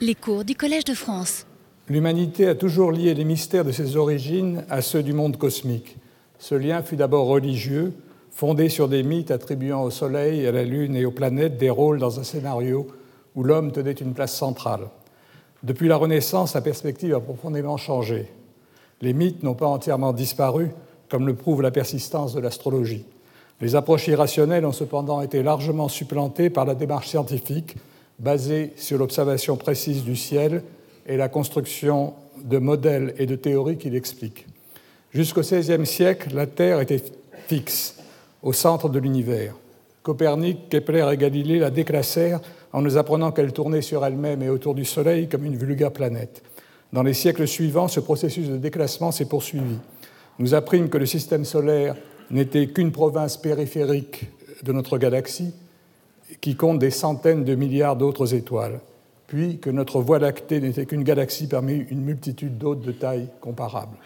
Les cours du Collège de France. L'humanité a toujours lié les mystères de ses origines à ceux du monde cosmique. Ce lien fut d'abord religieux, fondé sur des mythes attribuant au Soleil, à la Lune et aux planètes des rôles dans un scénario où l'homme tenait une place centrale. Depuis la Renaissance, la perspective a profondément changé. Les mythes n'ont pas entièrement disparu, comme le prouve la persistance de l'astrologie. Les approches irrationnelles ont cependant été largement supplantées par la démarche scientifique, basée sur l'observation précise du ciel et la construction de modèles et de théories qui l'expliquent. Jusqu'au XVIe siècle, la Terre était fixe, au centre de l'univers. Copernic, Kepler et Galilée la déclassèrent en nous apprenant qu'elle tournait sur elle-même et autour du Soleil comme une vulgaire planète. Dans les siècles suivants, ce processus de déclassement s'est poursuivi. Nous apprîmes que le système solaire n'était qu'une province périphérique de notre galaxie qui compte des centaines de milliards d'autres étoiles, puis que notre Voie lactée n'était qu'une galaxie parmi une multitude d'autres de taille comparable.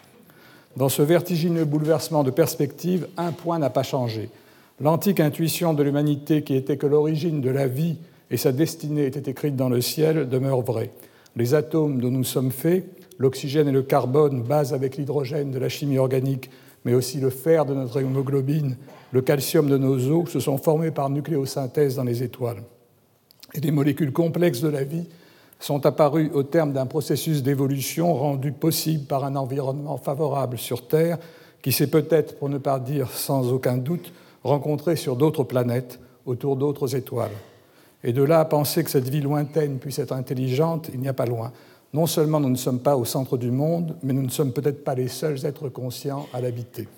Dans ce vertigineux bouleversement de perspective, un point n'a pas changé. L'antique intuition de l'humanité qui était que l'origine de la vie et sa destinée étaient écrites dans le ciel demeure vraie. Les atomes dont nous sommes faits, l'oxygène et le carbone, base avec l'hydrogène de la chimie organique, mais aussi le fer de notre hémoglobine, le calcium de nos os, se sont formés par nucléosynthèse dans les étoiles. Et les molécules complexes de la vie sont apparues au terme d'un processus d'évolution rendu possible par un environnement favorable sur Terre, qui s'est peut-être, pour ne pas dire sans aucun doute, rencontré sur d'autres planètes, autour d'autres étoiles. Et de là à penser que cette vie lointaine puisse être intelligente, il n'y a pas loin. Non seulement nous ne sommes pas au centre du monde, mais nous ne sommes peut-être pas les seuls êtres conscients à l'habiter.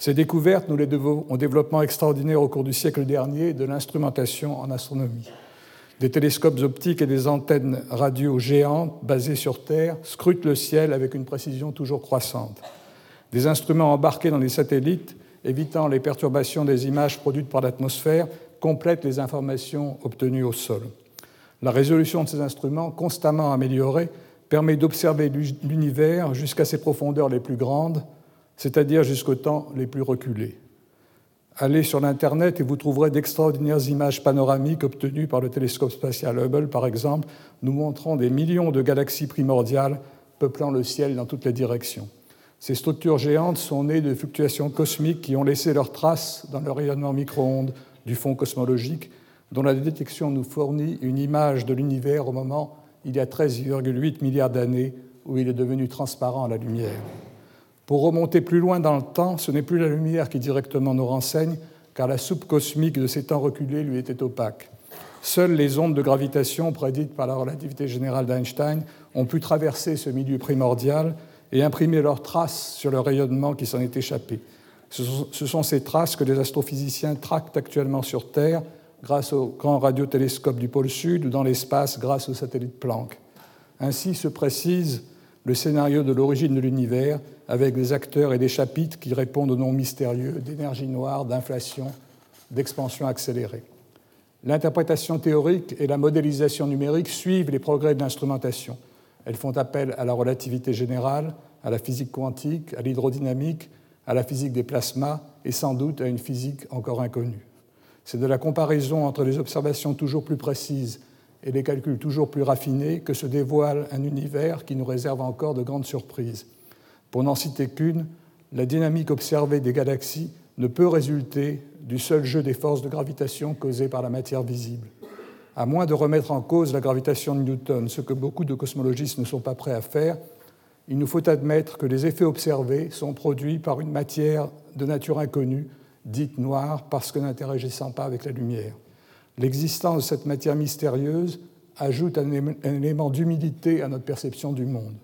Ces découvertes, nous les devons au développement extraordinaire au cours du siècle dernier de l'instrumentation en astronomie. Des télescopes optiques et des antennes radio géantes basées sur Terre scrutent le ciel avec une précision toujours croissante. Des instruments embarqués dans les satellites, évitant les perturbations des images produites par l'atmosphère, complètent les informations obtenues au sol. La résolution de ces instruments, constamment améliorée, permet d'observer l'univers jusqu'à ses profondeurs les plus grandes, c'est-à-dire jusqu'aux temps les plus reculés. Allez sur l'Internet et vous trouverez d'extraordinaires images panoramiques obtenues par le télescope spatial Hubble, par exemple, nous montrant des millions de galaxies primordiales peuplant le ciel dans toutes les directions. Ces structures géantes sont nées de fluctuations cosmiques qui ont laissé leurs traces dans le rayonnement micro-ondes du fond cosmologique, dont la détection nous fournit une image de l'univers au moment, il y a 13,8 milliards d'années, où il est devenu transparent à la lumière. Pour remonter plus loin dans le temps, ce n'est plus la lumière qui directement nous renseigne, car la soupe cosmique de ces temps reculés lui était opaque. Seules les ondes de gravitation prédites par la relativité générale d'Einstein ont pu traverser ce milieu primordial et imprimer leurs traces sur le rayonnement qui s'en est échappé. Ce sont ces traces que les astrophysiciens tractent actuellement sur Terre grâce au grand radiotélescope du pôle Sud ou dans l'espace grâce au satellite Planck. Ainsi se précise le scénario de l'origine de l'univers avec des acteurs et des chapitres qui répondent aux noms mystérieux d'énergie noire, d'inflation, d'expansion accélérée. L'interprétation théorique et la modélisation numérique suivent les progrès de l'instrumentation. Elles font appel à la relativité générale, à la physique quantique, à l'hydrodynamique, à la physique des plasmas et sans doute à une physique encore inconnue. C'est de la comparaison entre les observations toujours plus précises et les calculs toujours plus raffinés que se dévoile un univers qui nous réserve encore de grandes surprises. Pour n'en citer qu'une, la dynamique observée des galaxies ne peut résulter du seul jeu des forces de gravitation causées par la matière visible. À moins de remettre en cause la gravitation de Newton, ce que beaucoup de cosmologistes ne sont pas prêts à faire, il nous faut admettre que les effets observés sont produits par une matière de nature inconnue, dite noire, parce que n'interagissant pas avec la lumière. L'existence de cette matière mystérieuse ajoute un élément d'humilité à notre perception du monde.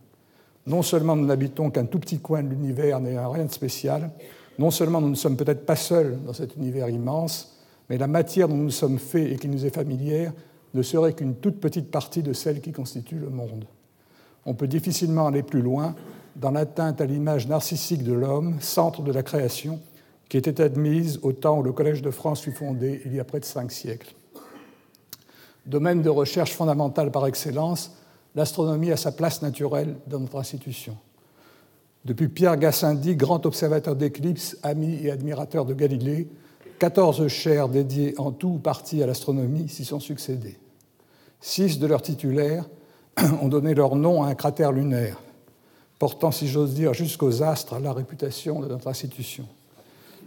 Non seulement nous n'habitons qu'un tout petit coin de l'univers n'ayant rien de spécial, non seulement nous ne sommes peut-être pas seuls dans cet univers immense, mais la matière dont nous sommes faits et qui nous est familière ne serait qu'une toute petite partie de celle qui constitue le monde. On peut difficilement aller plus loin dans l'atteinte à l'image narcissique de l'homme, centre de la création, qui était admise au temps où le Collège de France fut fondé il y a près de cinq siècles. Domaine de recherche fondamentale par excellence, l'astronomie a sa place naturelle dans notre institution. Depuis Pierre Gassendi, grand observateur d'éclipses, ami et admirateur de Galilée, 14 chaires dédiées en tout ou partie à l'astronomie s'y sont succédées. Six de leurs titulaires ont donné leur nom à un cratère lunaire, portant, si j'ose dire, jusqu'aux astres la réputation de notre institution.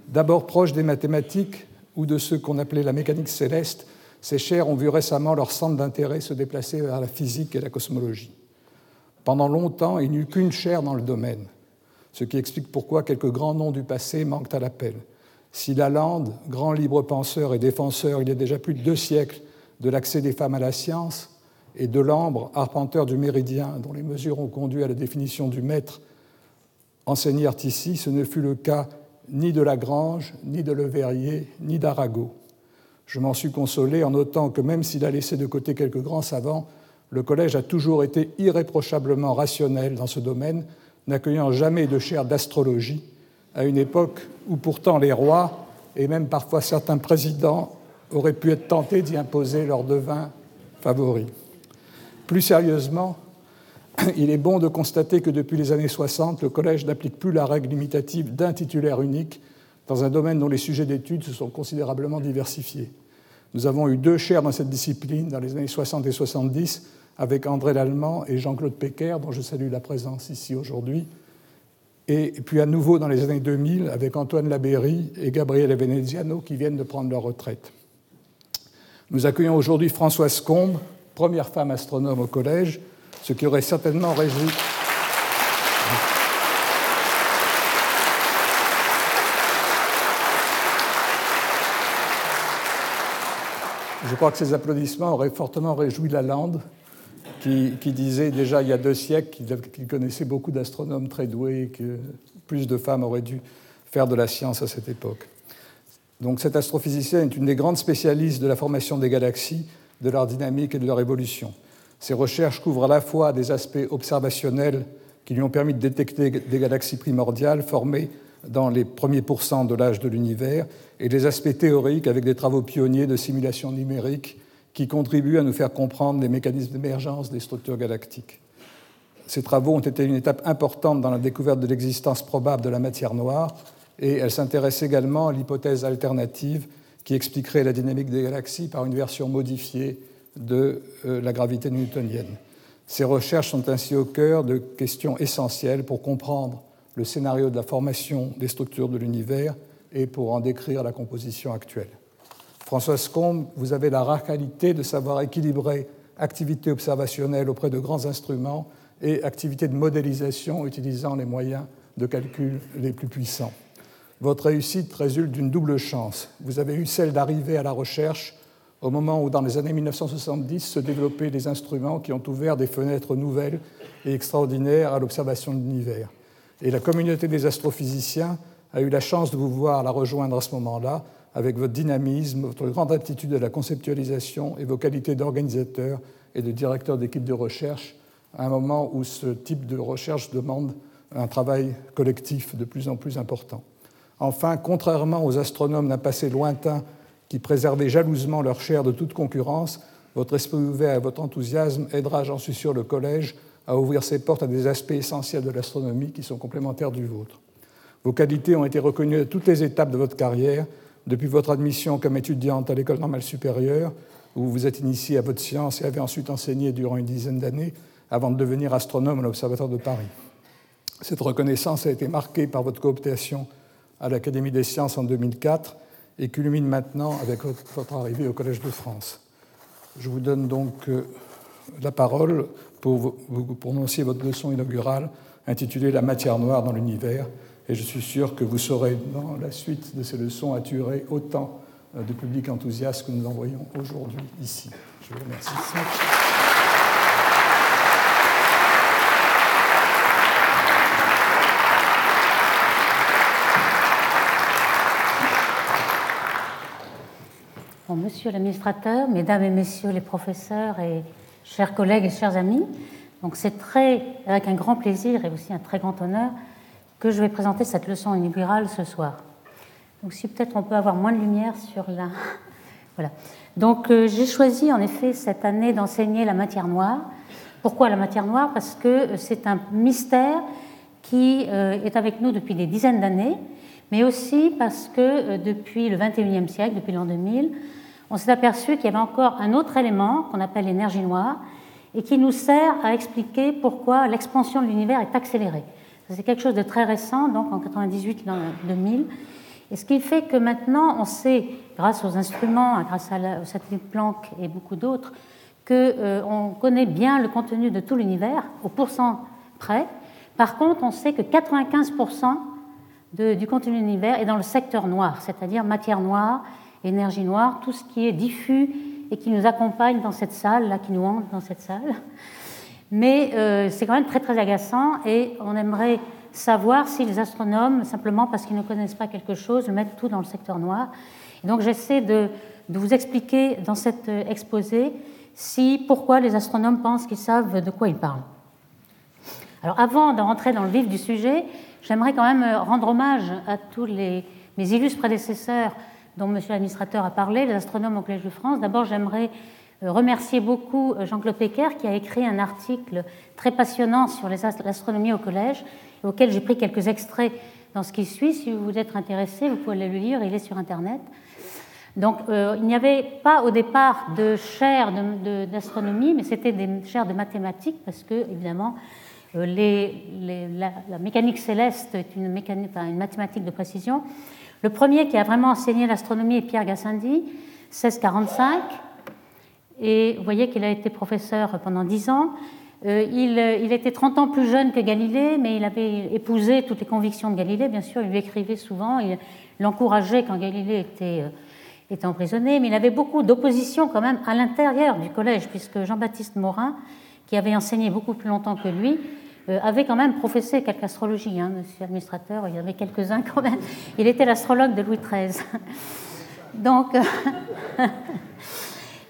D'abord proches des mathématiques ou de ceux qu'on appelait la mécanique céleste, ces chairs ont vu récemment leur centre d'intérêt se déplacer vers la physique et la cosmologie. Pendant longtemps, il n'y eut qu'une chaire dans le domaine, ce qui explique pourquoi quelques grands noms du passé manquent à l'appel. Si Lalande, grand libre penseur et défenseur il y a déjà plus de deux siècles de l'accès des femmes à la science, et de l'ambre, arpenteur du méridien, dont les mesures ont conduit à la définition du maître, enseignèrent ici, ce ne fut le cas ni de Lagrange, ni de Leverrier, ni d'Arago. Je m'en suis consolé en notant que même s'il a laissé de côté quelques grands savants, le collège a toujours été irréprochablement rationnel dans ce domaine, n'accueillant jamais de chaire d'astrologie, à une époque où pourtant les rois, et même parfois certains présidents, auraient pu être tentés d'y imposer leur devin favori. Plus sérieusement, il est bon de constater que depuis les années 60, le Collège n'applique plus la règle limitative d'un titulaire unique dans un domaine dont les sujets d'études se sont considérablement diversifiés. Nous avons eu deux chaires dans cette discipline dans les années 60 et 70 avec André Lallemand et Jean-Claude Pecker, dont je salue la présence ici aujourd'hui, et puis à nouveau dans les années 2000 avec Antoine Labéry et Gabriele Veneziano qui viennent de prendre leur retraite. Nous accueillons aujourd'hui Françoise Combe, première femme astronome au collège, ce qui aurait certainement réjoui. Crois que ces applaudissements auraient fortement réjoui Lalande, qui, qui disait déjà il y a deux siècles qu'il connaissait beaucoup d'astronomes très doués et que plus de femmes auraient dû faire de la science à cette époque. Donc cet astrophysicien est une des grandes spécialistes de la formation des galaxies de leur dynamique et de leur évolution. Ses recherches couvrent à la fois des aspects observationnels qui lui ont permis de détecter des galaxies primordiales formées dans les premiers pourcents de l'âge de l'univers et des aspects théoriques avec des travaux pionniers de simulation numérique qui contribuent à nous faire comprendre les mécanismes d'émergence des structures galactiques. Ces travaux ont été une étape importante dans la découverte de l'existence probable de la matière noire et elle s'intéresse également à l'hypothèse alternative qui expliquerait la dynamique des galaxies par une version modifiée de euh, la gravité newtonienne. Ces recherches sont ainsi au cœur de questions essentielles pour comprendre le scénario de la formation des structures de l'univers et pour en décrire la composition actuelle. Françoise Combe, vous avez la rare qualité de savoir équilibrer activité observationnelle auprès de grands instruments et activité de modélisation utilisant les moyens de calcul les plus puissants. Votre réussite résulte d'une double chance. Vous avez eu celle d'arriver à la recherche au moment où, dans les années 1970, se développaient des instruments qui ont ouvert des fenêtres nouvelles et extraordinaires à l'observation de l'univers. Et la communauté des astrophysiciens a eu la chance de vous voir la rejoindre à ce moment-là, avec votre dynamisme, votre grande aptitude à la conceptualisation et vos qualités d'organisateur et de directeur d'équipe de recherche, à un moment où ce type de recherche demande un travail collectif de plus en plus important. Enfin, contrairement aux astronomes d'un passé lointain qui préservaient jalousement leur chair de toute concurrence, votre esprit ouvert et votre enthousiasme aidera, j'en suis sûr, le collège à ouvrir ses portes à des aspects essentiels de l'astronomie qui sont complémentaires du vôtre. Vos qualités ont été reconnues à toutes les étapes de votre carrière, depuis votre admission comme étudiante à l'école normale supérieure, où vous êtes initié à votre science et avez ensuite enseigné durant une dizaine d'années, avant de devenir astronome à l'Observatoire de Paris. Cette reconnaissance a été marquée par votre cooptation à l'Académie des sciences en 2004 et culmine maintenant avec votre arrivée au Collège de France. Je vous donne donc euh, la parole pour prononcer votre leçon inaugurale intitulée La matière noire dans l'univers. Et je suis sûr que vous saurez, dans la suite de ces leçons, attirer autant euh, de public enthousiaste que nous en voyons aujourd'hui ici. Je vous remercie. monsieur l'administrateur, mesdames et messieurs les professeurs et chers collègues et chers amis, donc c'est très, avec un grand plaisir et aussi un très grand honneur que je vais présenter cette leçon inaugurale ce soir. Donc si peut-être on peut avoir moins de lumière sur la... Voilà. Donc euh, j'ai choisi en effet cette année d'enseigner la matière noire. Pourquoi la matière noire? Parce que c'est un mystère qui euh, est avec nous depuis des dizaines d'années, mais aussi parce que euh, depuis le 21e siècle, depuis l'an 2000, on s'est aperçu qu'il y avait encore un autre élément qu'on appelle l'énergie noire et qui nous sert à expliquer pourquoi l'expansion de l'univers est accélérée. C'est quelque chose de très récent, donc en 98-2000. Et ce qui fait que maintenant, on sait, grâce aux instruments, grâce au satellite Planck et beaucoup d'autres, qu'on euh, connaît bien le contenu de tout l'univers, au pourcent près. Par contre, on sait que 95% du contenu de l'univers est dans le secteur noir, c'est-à-dire matière noire, énergie noire, tout ce qui est diffus et qui nous accompagne dans cette salle, là, qui nous hante dans cette salle. Mais euh, c'est quand même très très agaçant et on aimerait savoir si les astronomes, simplement parce qu'ils ne connaissent pas quelque chose, mettent tout dans le secteur noir. Donc j'essaie de, de, vous expliquer dans cet euh, exposé si, pourquoi les astronomes pensent qu'ils savent de quoi ils parlent. Alors avant de rentrer dans le vif du sujet, j'aimerais quand même euh, rendre hommage à tous les, mes illustres prédécesseurs dont M. l'administrateur a parlé, les astronomes au Collège de France. D'abord, j'aimerais euh, remercier beaucoup euh, Jean-Claude Pecker qui a écrit un article très passionnant sur l'astronomie au collège, auquel j'ai pris quelques extraits dans ce qui suit. Si vous êtes intéressé, vous pouvez le lire, il est sur Internet. Donc euh, il n'y avait pas au départ de chaire d'astronomie, mais c'était des chaires de mathématiques, parce que évidemment la, mécanique céleste est une, mécanique, une mathématique de précision. Le premier qui a vraiment enseigné l'astronomie est Pierre Gassendi, 1645. Et vous voyez qu'il a été professeur pendant 10 ans. Euh, il, était 30 ans plus jeune que Galilée, mais il avait épousé toutes les convictions de Galilée, bien sûr. Il lui écrivait souvent, il l'encourageait quand Galilée était, euh, emprisonné, mais il avait beaucoup d'opposition quand même à l'intérieur du collège, puisque Jean-Baptiste Morin, qui avait enseigné beaucoup plus longtemps que lui, euh, avait quand même professé quelque astrologie, hein, monsieur l'administrateur, il y en avait quelques-uns quand même. Il était l'astrologue de Louis XIII. Donc.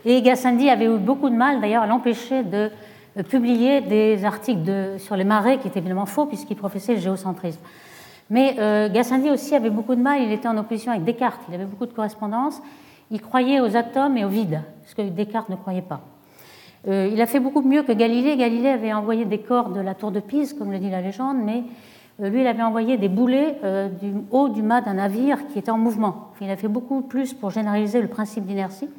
Et Gassendi avait eu beaucoup de mal d'ailleurs à l'empêcher de euh, publier des articles sur les marées qui étaient évidemment faux puisqu'il professait le géocentrisme. Mais euh, Gassendi aussi avait beaucoup de mal, il était en opposition avec Descartes, il avait beaucoup de correspondances, il croyait aux atomes et au vide, ce que Descartes ne croyait pas. Euh, il a fait beaucoup mieux que Galilée. Galilée avait envoyé des corps de la tour de Pise, comme le dit la légende, mais lui, il avait envoyé des boulets du haut du mât d'un navire qui était en mouvement. il a fait beaucoup plus pour généraliser le principe d'inertie.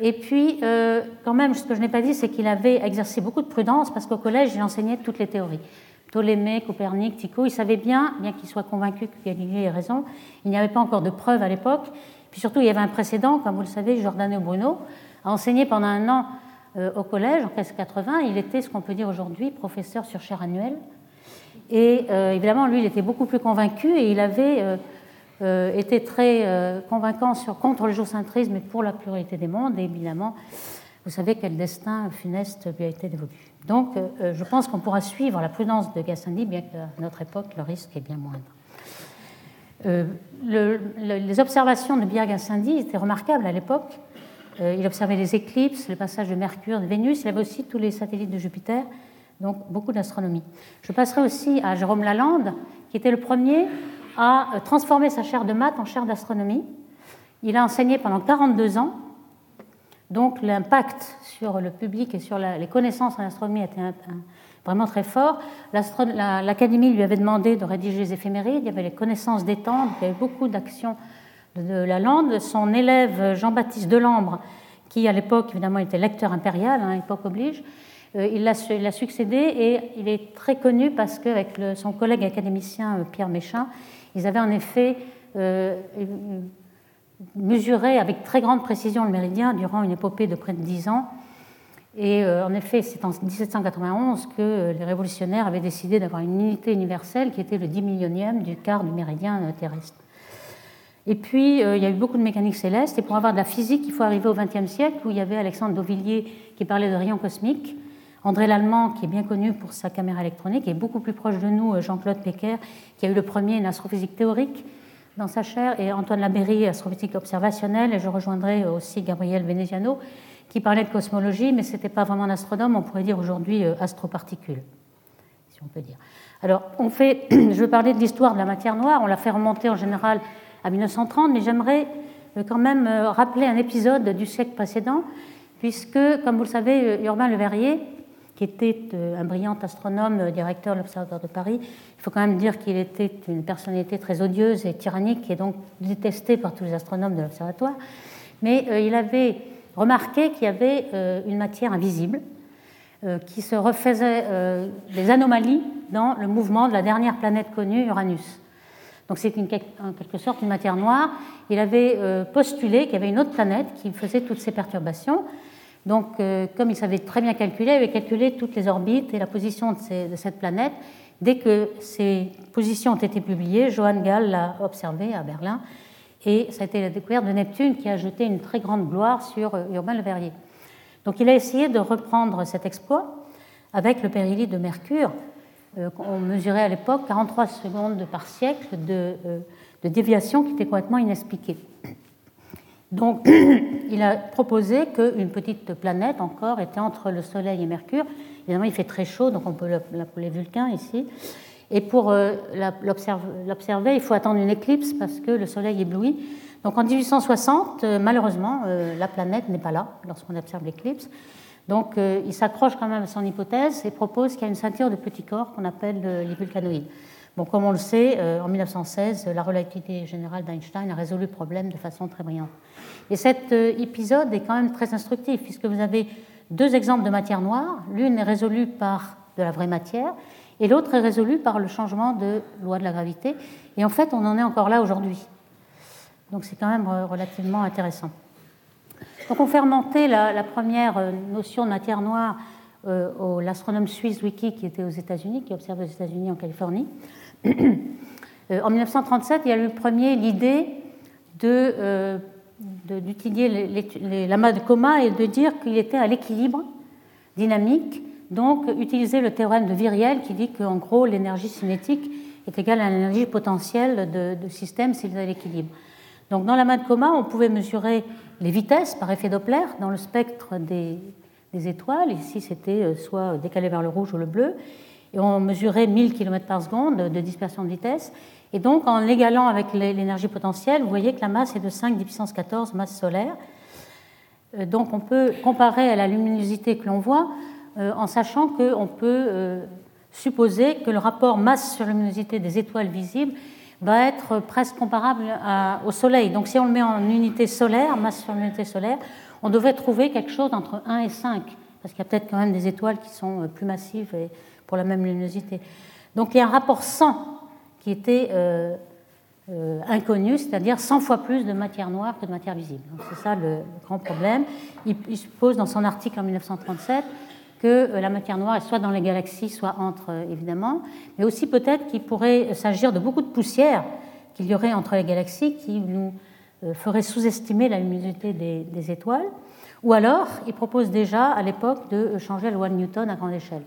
Et puis, euh, quand même, ce que je n'ai pas dit, c'est qu'il avait exercé beaucoup de prudence parce qu'au collège, il enseignait toutes les théories. Ptolémée, Copernic, Tycho, il savait bien, bien qu'il soit convaincu que Galilée ait raison, il n'y avait pas encore de preuves à l'époque. Puis surtout, il y avait un précédent, comme vous le savez, Giordano Bruno a enseigné pendant un an euh, au collège, en 1980. Il était, ce qu'on peut dire aujourd'hui, professeur sur chaire annuelle. Et euh, évidemment, lui, il était beaucoup plus convaincu et il avait euh, était très euh, convaincant sur, contre le géocentrisme et pour la pluralité des mondes. Et évidemment, vous savez quel destin funeste lui a été dévolu. Donc, euh, je pense qu'on pourra suivre la prudence de Gassendi, bien qu'à notre époque, le risque est bien moindre. les observations de Pierre Gassendi étaient remarquables à l'époque. Il observait les éclipses, le passage de Mercure, de Vénus, il avait aussi tous les satellites de Jupiter, donc beaucoup d'astronomie. Je passerai aussi à Jérôme Lalande, qui était le premier a transformé sa chaire de maths en chaire d'astronomie. Il a enseigné pendant 42 ans, donc l'impact sur le public et sur les connaissances en astronomie était vraiment très fort. L'Académie lui avait demandé de rédiger les éphémérides, il y avait les connaissances des il y avait beaucoup d'actions de la lande. Son élève Jean-Baptiste Delambre, qui à l'époque évidemment était lecteur impérial, hein, l'époque oblige, euh, il l'a succédé et il est très connu parce qu'avec son collègue académicien euh, Pierre Méchin, ils avaient en effet euh, mesuré avec très grande précision le méridien durant une épopée de près de dix ans. Et en effet, c'est en 1791 que les révolutionnaires avaient décidé d'avoir une unité universelle qui était le dix millionième du quart du méridien terrestre. Et puis, il y a eu beaucoup de mécanique céleste. Et pour avoir de la physique, il faut arriver au XXe siècle, où il y avait Alexandre Dauvillier qui parlait de rayons cosmiques, André Lallemand, qui est bien connu pour sa caméra électronique, et beaucoup plus proche de nous, Jean-Claude Pecker, qui a eu le premier une astrophysique théorique dans sa chaire, et Antoine Labéry, astrophysique observationnelle, et je rejoindrai aussi Gabriel Veneziano, qui parlait de cosmologie, mais ce n'était pas vraiment un astronome, on pourrait dire aujourd'hui euh, astroparticule, si on peut dire. Alors, on fait, je veux parler de l'histoire de la matière noire, on l'a fait remonter en général à 1930, mais j'aimerais euh, quand même euh, rappeler un épisode du siècle précédent, puisque, comme vous le savez, Urbain Le Verrier, qui était euh, un brillant astronome, euh, directeur de l'Observatoire de Paris. Il faut quand même dire qu'il était une personnalité très odieuse et tyrannique et donc détesté par tous les astronomes de l'Observatoire. Mais euh, il avait remarqué qu'il y avait une matière invisible qui se refaisaient des anomalies dans le mouvement de la dernière planète connue, Uranus. Donc c'est en quelque sorte une matière noire. Il avait postulé qu'il y avait une autre planète qui faisait toutes ces perturbations. Donc, comme il savait très bien calculer, il avait calculé toutes les orbites et la position de cette planète. Dès que ces positions ont été publiées, Johann Gall l'a observé à Berlin et ça a été la découverte de Neptune qui a jeté une très grande gloire sur euh, Urbain Le Verrier. Donc il a essayé de reprendre cet exploit avec le périllite de Mercure. Euh, on mesurait à l'époque 43 secondes par siècle de, euh, de déviation qui était complètement inexpliquée. Donc il a proposé qu'une petite planète encore était entre le Soleil et Mercure Évidemment, il fait très chaud, donc on peut l'appeler Vulcain ici. Et pour euh, l'observer, il faut attendre une éclipse parce que le Soleil éblouit. Donc en 1860, euh, malheureusement, la planète n'est pas là lorsqu'on observe l'éclipse. Donc il s'accroche quand même à son hypothèse et propose qu'il y a une ceinture de petits corps qu'on appelle les vulcanoïdes. Bon, comme on le sait, en 1916, la relativité générale d'Einstein a résolu le problème de façon très brillante. Et cet épisode est quand même très instructif, puisque vous avez deux exemples de matière noire. L'une est résolue par de la vraie matière et l'autre est résolue par le changement de loi de la gravité. Et en fait, on en est encore là aujourd'hui. Donc c'est quand même euh, relativement intéressant. Donc on fait remonter la, première euh, notion de matière noire euh, au l'astronome suisse Wiki qui était aux États-Unis, qui observe aux États-Unis en Californie. en 1937, il y a eu le premier l'idée de d'utiliser l'amas de coma et de dire qu'il était à l'équilibre dynamique, donc utiliser le théorème de Viriel qui dit qu'en gros l'énergie cinétique est égale à l'énergie potentielle de, de système s'il est à l'équilibre. Donc dans l'amas de coma, on pouvait mesurer les vitesses par effet Doppler dans le spectre des, étoiles. Ici, c'était euh, soit décalé vers le rouge ou le bleu. Et on mesurait 1000 km par seconde de dispersion de vitesse. Et donc, en l'égalant avec l'énergie potentielle, vous voyez que la masse est de 5 10 puissance 14 masse solaire. Euh, donc, on peut comparer à la luminosité que l'on voit euh, en sachant qu'on peut supposer que le rapport masse sur luminosité des étoiles visibles va être presque comparable au Soleil. Donc, si on le met en unité solaire, masse sur unité solaire, on devrait trouver quelque chose entre 1 et 5, parce qu'il y a peut-être quand même des étoiles qui sont plus massives et pour la même luminosité. Donc, il y a un rapport 100 qui était euh, euh, inconnu, c'est-à-dire 100 fois plus de matière noire que de matière visible. C'est ça le, grand problème. Il, il, suppose dans son article en 1937 que euh, la matière noire est soit dans les galaxies, soit entre, évidemment, mais aussi peut-être qu'il pourrait s'agir de beaucoup de poussière qu'il y aurait entre les galaxies qui nous ferait sous-estimer la luminosité des, des étoiles. Ou alors, il propose déjà à l'époque de changer la loi de Newton à grande échelle.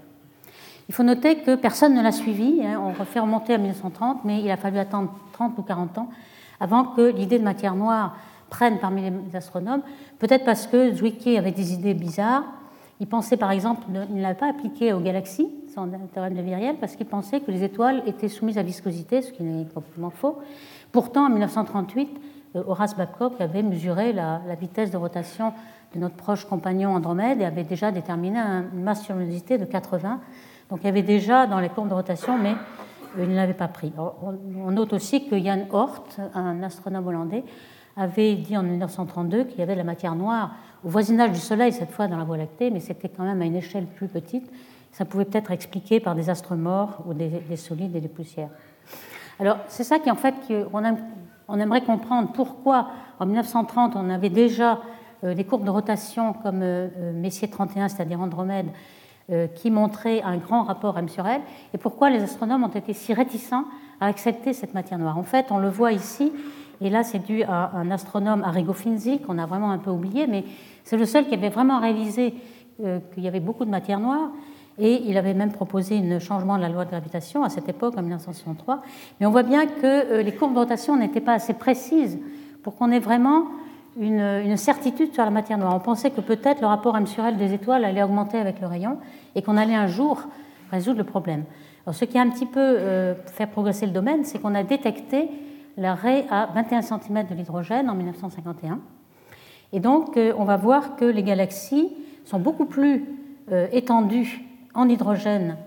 Il faut noter que personne ne l'a suivi. Hein. On refait remonter à 1930, mais il a fallu attendre 30 ou 40 ans avant que l'idée de matière noire prenne parmi les astronomes. Peut-être parce que Zwicky avait des idées bizarres. Il pensait par exemple, il ne l'avait pas appliqué aux galaxies, son théorème de Viriel, parce qu'il pensait que les étoiles étaient soumises à viscosité, ce qui n'est complètement faux. Pourtant, en 1938, euh, Horace Babcock avait mesuré la, vitesse de rotation de notre proche compagnon Andromède et avait déjà déterminé une masse sur luminosité de 80 donc il y avait déjà dans les courbes de rotation, mais euh, il ne l'avait pas pris. On note aussi que Jan Hort, un astronome hollandais, avait dit en 1932 qu'il y avait de la matière noire au voisinage du Soleil, cette fois dans la Voie lactée, mais c'était quand même à une échelle plus petite. Ça pouvait peut-être expliquer par des astres morts ou des, solides et des poussières. Alors c'est ça qui en fait on, aimerait comprendre pourquoi en 1930 on avait déjà euh, des courbes de rotation comme euh, Messier 31, c'est-à-dire Andromède, euh, qui montrait un grand rapport M sur L, et pourquoi les astronomes ont été si réticents à accepter cette matière noire. En fait, on le voit ici, et là c'est dû à un astronome, Arrigo Finzi, qu'on a vraiment un peu oublié, mais c'est le seul qui avait vraiment réalisé euh, qu'il y avait beaucoup de matière noire, et il avait même proposé un changement de la loi de gravitation à cette époque, en 1963. Mais on voit bien que euh, les courbes de rotation n'étaient pas assez précises pour qu'on ait vraiment une, certitude sur la matière noire. On pensait que peut-être le rapport M sur L des étoiles allait augmenter avec le rayon et qu'on allait un jour résoudre le problème. Alors, ce qui a un petit peu euh, fait progresser le domaine, c'est qu'on a détecté l'arrêt à 21 cm de l'hydrogène en 1951. Et donc, euh, on va voir que les galaxies sont beaucoup plus euh, étendues en hydrogène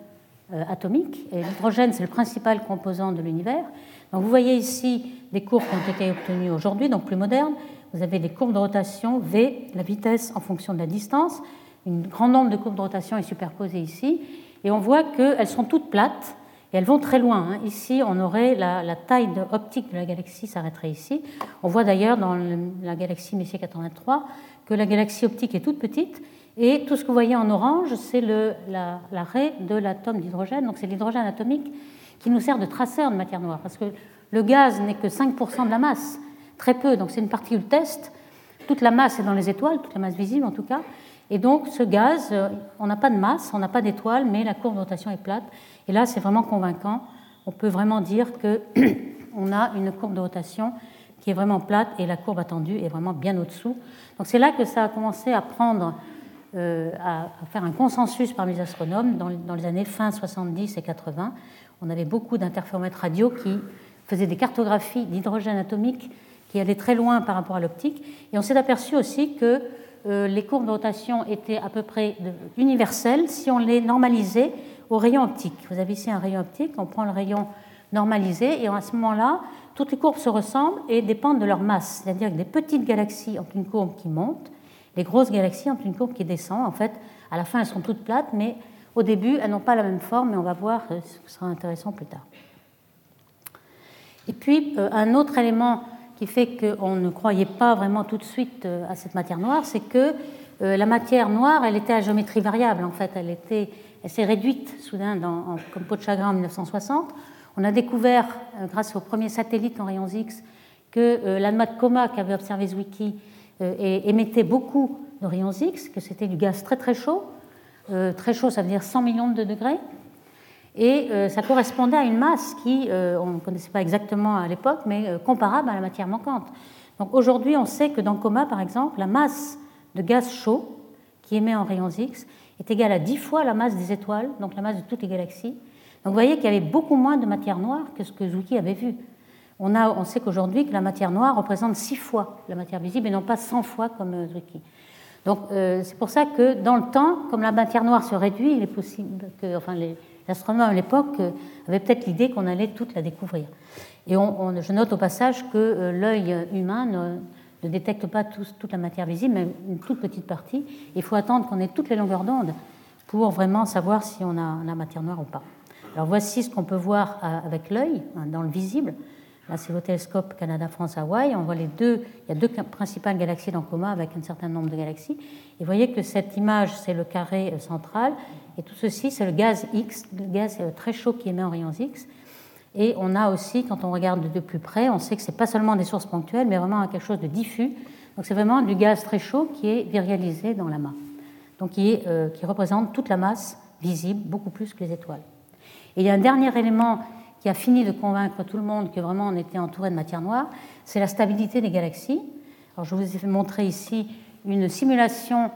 atomique. Et l'hydrogène, c'est le principal composant de l'univers. Donc, vous voyez ici des courbes qui ont été obtenues aujourd'hui, donc plus modernes, vous avez des courbes de rotation V, la vitesse en fonction de la distance, Un grand nombre de courbes de rotation est superposé ici. Et on voit qu'elles sont toutes plates et elles vont très loin. Hein. Ici, on aurait la, taille optique de la galaxie s'arrêterait ici. On voit d'ailleurs dans la galaxie Messier 83 que la galaxie optique est toute petite. Et tout ce que vous voyez en orange, c'est l'arrêt de l'atome d'hydrogène. Donc c'est l'hydrogène atomique qui nous sert de traceur de matière noire. Parce que le gaz n'est que 5% de la masse, très peu. Donc c'est une particule test. Toute la masse est dans les étoiles, toute la masse visible en tout cas. Et donc ce gaz, euh, on n'a pas de masse, on n'a pas d'étoiles, mais la courbe de rotation est plate. Et là, c'est vraiment convaincant. On peut vraiment dire qu'on a une courbe de rotation qui est vraiment plate et la courbe attendue est vraiment bien au-dessous. Donc c'est là que ça a commencé à prendre, euh, à, faire un consensus parmi les astronomes dans, dans, les années fin 70 et 80. On avait beaucoup d'interféromètres radio qui faisaient des cartographies d'hydrogène atomique qui allaient très loin par rapport à l'optique. Et on s'est aperçu aussi que les courbes de rotation étaient à peu près universelles si on les normalisait au rayon optique. Vous avez ici un rayon optique, on prend le rayon normalisé et à ce moment-là, toutes les courbes se ressemblent et dépendent de leur masse. C'est-à-dire que des petites galaxies ont une courbe qui monte, les grosses galaxies ont une courbe qui descend. En fait, à la fin, elles sont toutes plates, mais au début, elles n'ont pas la même forme, mais on va voir, euh, ce sera intéressant plus tard. Et puis, euh, un autre élément qui fait qu'on ne croyait pas vraiment tout de suite euh, à cette matière noire, c'est que la matière noire, elle était à géométrie variable, en fait. Elle, était, elle s'est réduite soudain comme peau de chagrin en 1960. On a découvert, grâce au premier satellite en rayons X, que l'ANMA de Coma, qui avait observé Zwicky, émettait beaucoup de rayons X, que c'était du gaz très très chaud, euh, très chaud, ça veut dire 100 millions de degrés. Et euh, ça correspondait à une masse qui, euh, on ne connaissait pas exactement à l'époque, mais comparable à la matière manquante. Donc aujourd'hui, on sait que dans Coma, par exemple, la masse de gaz chaud qui émet en rayons X est égale à 10 fois la masse des étoiles, donc la masse de toutes les galaxies. Donc vous voyez qu'il y avait beaucoup moins de matière noire que ce que Zwicky avait vu. On, a, on sait qu'aujourd'hui que la matière noire représente 6 fois la matière visible et non pas 100 fois comme Zwicky. Donc euh, c'est pour ça que dans le temps, comme la matière noire se réduit, il est possible que, enfin les astronomes à l'époque euh, avaient peut-être l'idée qu'on allait toute la découvrir. Et on, je note au passage que euh, l'œil humain ne, détecte pas toute la matière visible, mais une toute petite partie. Il faut attendre qu'on ait toutes les longueurs d'onde pour vraiment savoir si on a la matière noire ou pas. Alors voici ce qu'on peut voir avec l'œil, hein, dans le visible. Là, c'est le télescope Canada-France-Hawaï. On voit les deux. Il y a deux principales galaxies dans coma avec un certain nombre de galaxies. Et vous voyez que cette image, c'est le carré euh, central. Et tout ceci, c'est le gaz X, le gaz euh, très chaud qui émet en rayons X. Et on a aussi, quand on regarde de plus près, on sait que ce n'est pas seulement des sources ponctuelles, mais vraiment quelque chose de diffus. Donc c'est vraiment du gaz très chaud qui est virialisé dans l'amas. Donc qui, euh, qui représente toute la masse visible, beaucoup plus que les étoiles. Et il y a un dernier élément qui a fini de convaincre tout le monde que vraiment on était entouré de matière noire, c'est la stabilité des galaxies. Alors je vous ai montré ici une simulation,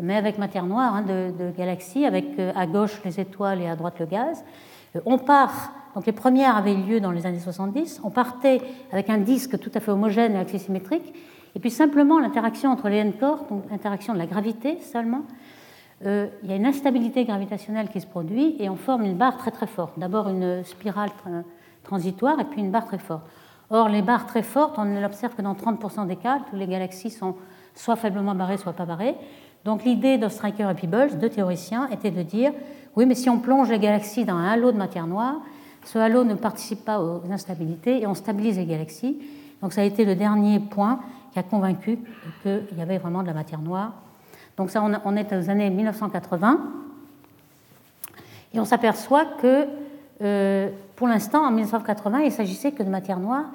mais avec matière noire, hein, de, galaxies, avec euh, à gauche les étoiles et à droite le gaz. Euh, on part, donc les premières avaient lieu dans les années 70, on partait avec un disque tout à fait homogène et axis symétrique, et puis simplement l'interaction entre les n-corps, donc l'interaction de la gravité seulement, euh, il y a une instabilité gravitationnelle qui se produit et on forme une barre très très forte. D'abord une spirale transitoire et puis une barre très forte. Or, les barres très fortes, on ne l'observe que dans 30% des cas, où les galaxies sont soit faiblement barrées, soit pas barrées. Donc l'idée d'Ostriker et Peebles, deux théoriciens, était de dire oui, mais si on plonge les galaxies dans un halo de matière noire, ce halo ne participe pas aux instabilités et on stabilise les galaxies. Donc ça a été le dernier point qui a convaincu qu'il y avait vraiment de la matière noire donc ça, on est aux années 1980. Et on s'aperçoit que, euh, pour l'instant, en 1980, il s'agissait que de matière noire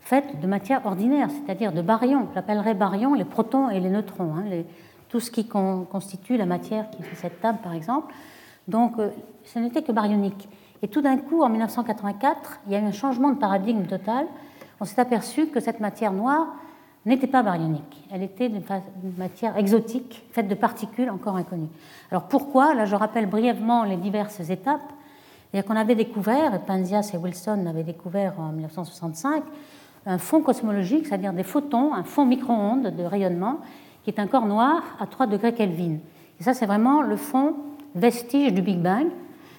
faite de matière ordinaire, c'est-à-dire de baryons. J'appellerais baryons les protons et les neutrons, hein, tout ce qui constitue la matière qui fait cette table, par exemple. Donc, euh, ce n'était que baryonique. Et tout d'un coup, en 1984, il y a eu un changement de paradigme total. On s'est aperçu que cette matière noire n'était pas baryonique. Elle était d'une matière exotique, faite de particules encore inconnues. Alors pourquoi? Là, je rappelle brièvement les diverses étapes. C'est-à-dire qu'on avait découvert, et Panzias et Wilson avaient découvert en 1965, un fond cosmologique, c'est-à-dire des photons, un fond micro-ondes de rayonnement, qui est un corps noir à 3 degrés Kelvin. Et ça, c'est vraiment le fond vestige du Big Bang.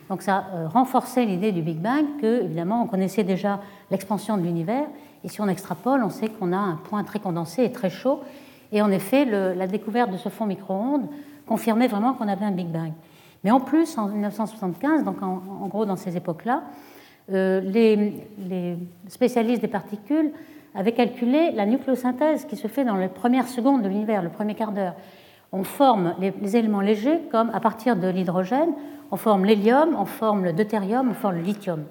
Donc ça euh, renforçait l'idée du Big Bang que, évidemment, on connaissait déjà l'expansion de l'univers et si on extrapole, on sait qu'on a un point très condensé et très chaud. Et en effet, la découverte de ce fond micro-ondes confirmait vraiment qu'on avait un Big Bang. Mais en plus, en 1975, donc en, gros dans ces époques-là, euh, les, spécialistes des particules avaient calculé la nucléosynthèse qui se fait dans les premières secondes de l'univers, le premier quart d'heure. On forme les, éléments légers comme à partir de l'hydrogène, on forme l'hélium, on forme le deutérium, on forme le lithium.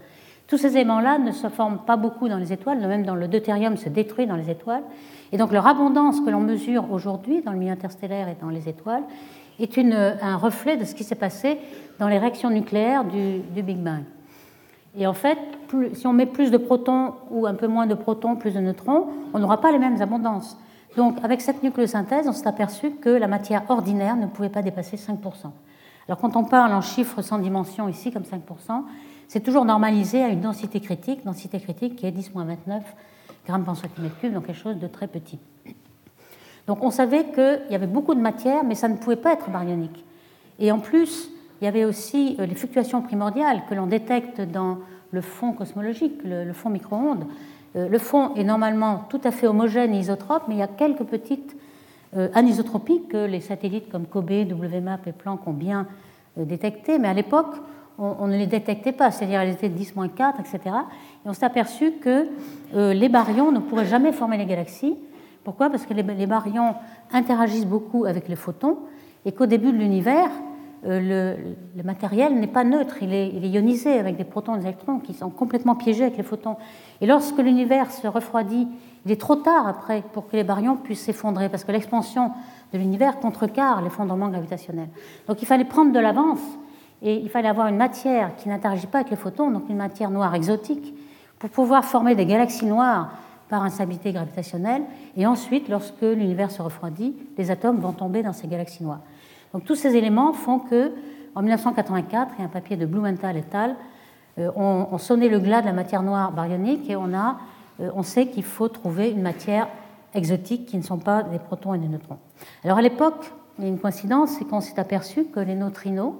Tous ces éléments-là ne se forment pas beaucoup dans les étoiles, même dans le deutérium se détruit dans les étoiles. Et donc leur abondance que l'on mesure aujourd'hui dans le milieu interstellaire et dans les étoiles est un reflet de ce qui s'est passé dans les réactions nucléaires du, Big Bang. Et en fait, si on met plus de protons ou un peu moins de protons, plus de neutrons, on n'aura pas les mêmes abondances. Donc avec cette nucléosynthèse, on s'est aperçu que la matière ordinaire ne pouvait pas dépasser 5%. Alors quand on parle en chiffres sans dimension ici, comme 5%, c'est toujours normalisé à une densité critique, densité critique qui est 10-29 grammes par centimètre cube, donc quelque chose de très petit. Donc on savait qu'il y avait beaucoup de matière, mais ça ne pouvait pas être baryonique. Et en plus, il y avait aussi euh, les fluctuations primordiales que l'on détecte dans le fond cosmologique, le, fond micro-ondes. Euh, le fond est normalement tout à fait homogène et isotrope, mais il y a quelques petites euh, anisotropies que les satellites comme COBE, WMAP et Planck ont bien détectées. Mais à l'époque, on, ne les détectait pas, c'est-à-dire elles étaient 10-4, etc. Et on s'est aperçu que euh, les baryons ne pourraient jamais former les galaxies. Pourquoi? Parce que les, baryons interagissent beaucoup avec les photons et qu'au début de l'univers, euh, le, matériel n'est pas neutre, il est, ionisé avec des protons et des électrons qui sont complètement piégés avec les photons. Et lorsque l'univers se refroidit, il est trop tard après pour que les baryons puissent s'effondrer, parce que l'expansion de l'univers contrecarre l'effondrement gravitationnel. Donc il fallait prendre de l'avance et il fallait avoir une matière qui n'interagit pas avec les photons, donc une matière noire exotique, pour pouvoir former des galaxies noires par instabilité gravitationnelle. Et ensuite, lorsque l'univers se refroidit, les atomes vont tomber dans ces galaxies noires. Donc tous ces éléments font que, en 1984, il y a un papier de Blumenthal et al., euh, on, sonnait le glas de la matière noire baryonique et on, a, euh, on sait qu'il faut trouver une matière exotique qui ne sont pas des protons et des neutrons. Alors à l'époque, il y a une coïncidence, c'est qu'on s'est aperçu que les neutrinos,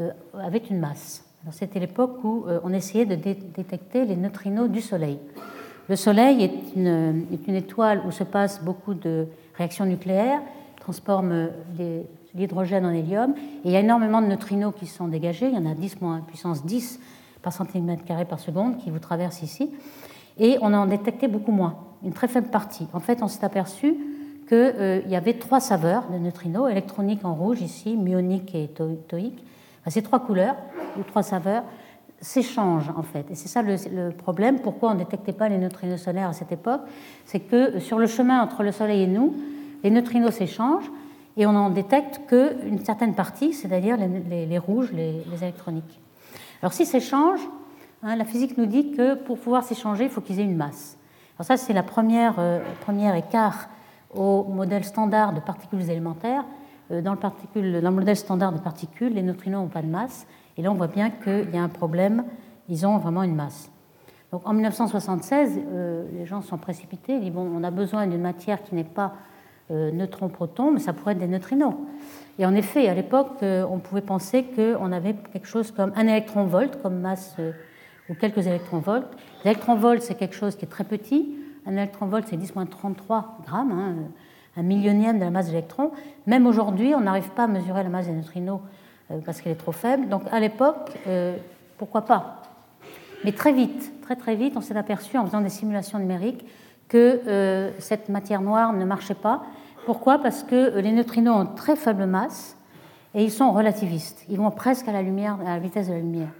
euh, avait une masse. C'était l'époque où on essayait de détecter les neutrinos du Soleil. Le Soleil est une, est une, étoile où se passe beaucoup de réactions nucléaires, transforme l'hydrogène en hélium, et il y a énormément de neutrinos qui sont dégagés. Il y en a 10 moins puissance 10 par centimètre carré par seconde qui vous traversent ici, et on en détectait beaucoup moins, une très faible partie. En fait, on s'est aperçu qu'il euh, y avait trois saveurs de neutrinos, électroniques en rouge ici, muoniques et toïques, ces trois couleurs ou trois saveurs s'échangent en fait. Et c'est ça le, problème. Pourquoi on ne détectait pas les neutrinos solaires à cette époque? C'est que sur le chemin entre le Soleil et nous, les neutrinos s'échangent et on n'en détecte qu'une certaine partie, c'est-à-dire les, rouges, les, électroniques. Alors s'ils s'échangent, hein, la physique nous dit que pour pouvoir s'échanger, il faut qu'ils aient une masse. Alors ça, c'est la première, euh, première écart au modèle standard de particules élémentaires. Euh, dans le, modèle standard de particules, les neutrinos n'ont pas de masse. Et là, on voit bien qu'il y a un problème. Ils ont vraiment une masse. Donc, en 1976, euh, les gens sont précipités. Ils disent bon, on a besoin d'une matière qui n'est pas euh, neutron-proton, mais ça pourrait être des neutrinos. Et en effet, à l'époque, on pouvait penser qu'on avait quelque chose comme un électron-volt comme masse ou quelques électron-volts. L'électron-volt, c'est quelque chose qui est très petit. Un électron-volt, c'est 10-33 grammes. Hein, un millionième de la masse d'électrons. Même aujourd'hui, on n'arrive pas à mesurer la masse des neutrinos euh, parce qu'elle est trop faible. Donc à l'époque, euh, pourquoi pas? Mais très vite, très très vite, on s'est aperçu en faisant des simulations numériques que euh, cette matière noire ne marchait pas. Pourquoi? Parce que les neutrinos ont très faible masse et ils sont relativistes. Ils vont presque à la lumière, à la vitesse de la lumière.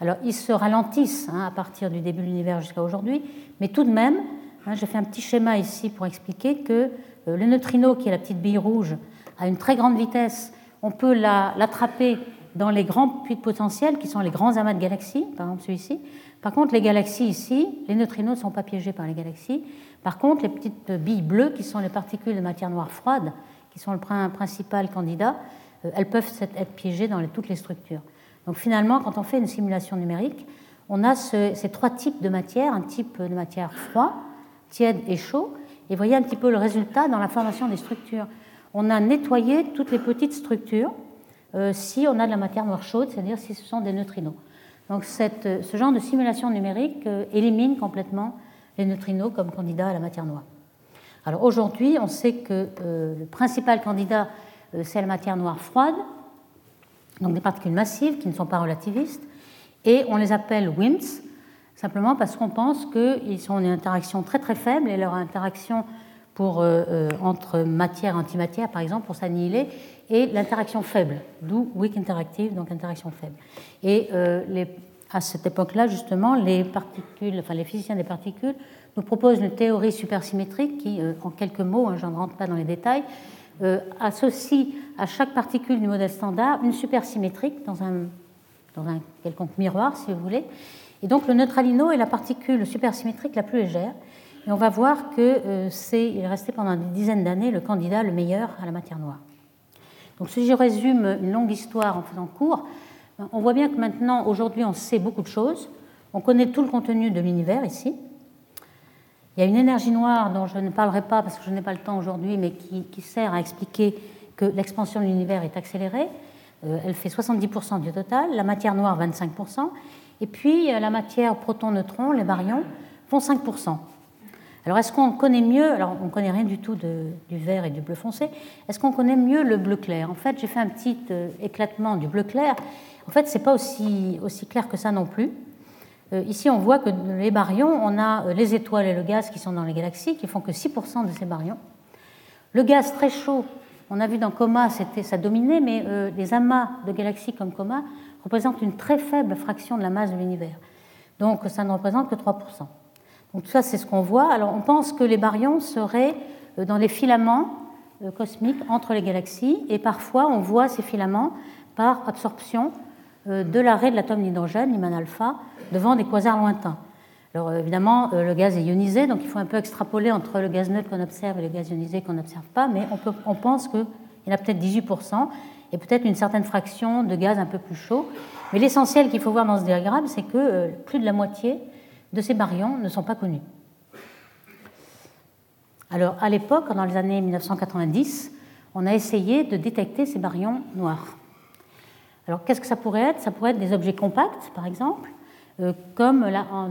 Alors ils se ralentissent hein, à partir du début de l'univers jusqu'à aujourd'hui, mais tout de même, hein, j'ai fait un petit schéma ici pour expliquer que euh, le neutrino, qui est la petite bille rouge, à une très grande vitesse, on peut l'attraper dans les grands puits de potentiel, qui sont les grands amas de galaxies, par exemple celui-ci. Par contre, les galaxies ici, les neutrinos ne sont pas piégés par les galaxies. Par contre, les petites billes bleues, qui sont les particules de matière noire froide, qui sont le principal candidat, euh, elles peuvent être piégées dans toutes les structures. Donc finalement, quand on fait une simulation numérique, on a ces trois types de matière, un type de matière froid, tiède et chaud, et voyez un petit peu le résultat dans la formation des structures. On a nettoyé toutes les petites structures euh, si on a de la matière noire chaude, c'est-à-dire si ce sont des neutrinos. Donc ce genre de simulation numérique euh, élimine complètement les neutrinos comme candidat à la matière noire. Alors aujourd'hui, on sait que euh, le principal candidat c'est la matière noire froide, donc des particules massives qui ne sont pas relativistes, et on les appelle WIMPs, simplement parce qu'on pense qu'ils sont en interaction très très faible et leur interaction pour, euh, euh, entre matière et antimatière, par exemple, pour s'annihiler, et l'interaction faible, d'où weak interactive, donc interaction faible. Et euh, à cette époque-là, justement, les, physiciens des particules nous proposent une théorie supersymétrique qui, en quelques mots, hein, je ne rentre pas dans les détails, associe à chaque particule du modèle standard une supersymétrique dans un, quelconque miroir, si vous voulez. Et donc le neutralino est la particule supersymétrique la plus légère. Et on va voir que euh, c'est, il est resté pendant des dizaines d'années le candidat le meilleur à la matière noire. Donc si je résume une longue histoire en faisant court, ben, on voit bien que maintenant, aujourd'hui, on sait beaucoup de choses. On connaît tout le contenu de l'univers ici. Il y a une énergie noire dont je ne parlerai pas parce que je n'ai pas le temps aujourd'hui, mais qui, sert à expliquer que l'expansion de l'univers est accélérée. Euh, elle fait 70% du total, la matière noire 25%, et puis la matière proton-neutron, les baryons, font 5%. Alors, est-ce qu'on connaît mieux, alors on ne connaît rien du tout du vert et du bleu foncé, est-ce qu'on connaît mieux le bleu clair? En fait, j'ai fait un petit euh, éclatement du bleu clair. En fait, ce n'est pas aussi, clair que ça non plus. Euh, ici, on voit que les baryons, on a euh, les étoiles et le gaz qui sont dans les galaxies, qui font que 6% de ces baryons. Le gaz très chaud, on a vu dans Coma, ça dominait, mais les amas de galaxies comme Coma représentent une très faible fraction de la masse de l'univers. Donc, ça ne représente que 3%. Donc ça, c'est ce qu'on voit. Alors on pense que les baryons seraient euh, dans les filaments euh, cosmiques entre les galaxies, et parfois on voit ces filaments par absorption euh, de l'arrêt de l'atome d'hydrogène, l'Iman alpha, devant des quasars lointains. Alors évidemment, le gaz est ionisé, donc il faut un peu extrapoler entre le gaz neutre qu'on observe et le gaz ionisé qu'on n'observe pas, mais on, peut, on pense qu'il y en a peut-être 18% et peut-être une certaine fraction de gaz un peu plus chaud. Mais l'essentiel qu'il faut voir dans ce diagramme, c'est que plus de la moitié de ces baryons ne sont pas connus. Alors, à l'époque, dans les années 1990, on a essayé de détecter ces baryons noirs. Alors, qu'est-ce que ça pourrait être? Ça pourrait être des objets compacts, par exemple, euh, comme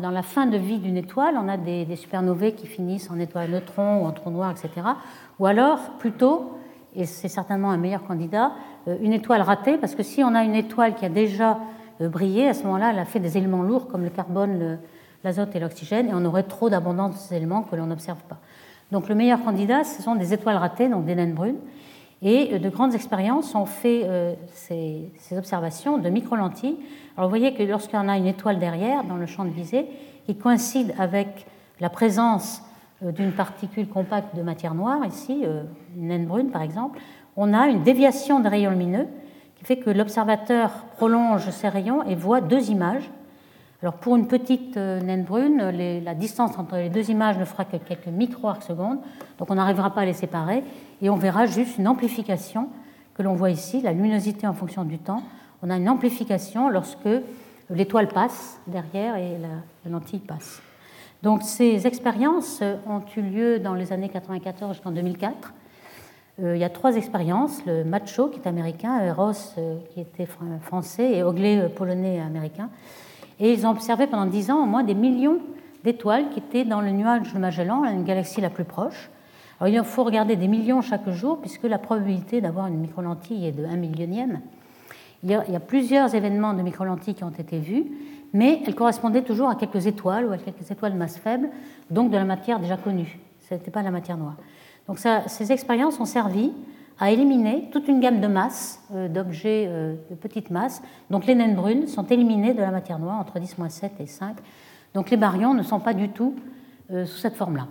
dans la fin de vie d'une étoile, on a des, des supernovae qui finissent en étoile neutron ou en trou noir, etc. Ou alors, plutôt, et c'est certainement un meilleur candidat, euh, une étoile ratée, parce que si on a une étoile qui a déjà euh, brillé, à ce moment-là, elle a fait des éléments lourds comme le carbone, le, l'azote et l'oxygène, et on aurait trop d'abondance de ces éléments que l'on n'observe pas. Donc le meilleur candidat, ce sont des étoiles ratées, donc des naines brunes, et euh, de grandes expériences ont fait euh, ces, observations de micro-lentilles. Alors vous voyez que lorsqu'on a une étoile derrière, dans le champ de visée, qui coïncide avec la présence euh, d'une particule compacte de matière noire, ici, une naine brune par exemple, on a une déviation des rayons lumineux qui fait que l'observateur prolonge ses rayons et voit deux images alors pour une petite euh, naine brune, la distance entre les deux images ne fera que quelques micro-arcs secondes, donc on n'arrivera pas à les séparer, et on verra juste une amplification que l'on voit ici, la luminosité en fonction du temps. On a une amplification lorsque l'étoile passe derrière et la, lentille passe. Donc ces expériences ont eu lieu dans les années 94 jusqu'en 2004. Euh, il y a trois expériences, le Macho qui est américain, Ross euh, qui était français et Ogley polonais et américain. Et ils ont observé pendant dix ans au moins des millions d'étoiles qui étaient dans le nuage de Magellan, une galaxie la plus proche. Alors il faut regarder des millions chaque jour, puisque la probabilité d'avoir une microlentille est de 1 millionième. Il y, a, plusieurs événements de microlentilles qui ont été vus, mais elles correspondaient toujours à quelques étoiles ou à quelques étoiles de masse faible, donc de la matière déjà connue. Ce n'était pas la matière noire. Donc ces expériences ont servi à éliminer toute une gamme de masses, euh, d'objets euh, de petite masse. Donc les naines brunes sont éliminées de la matière noire entre 10-7 et 5. Donc les baryons ne sont pas du tout euh, sous cette forme-là.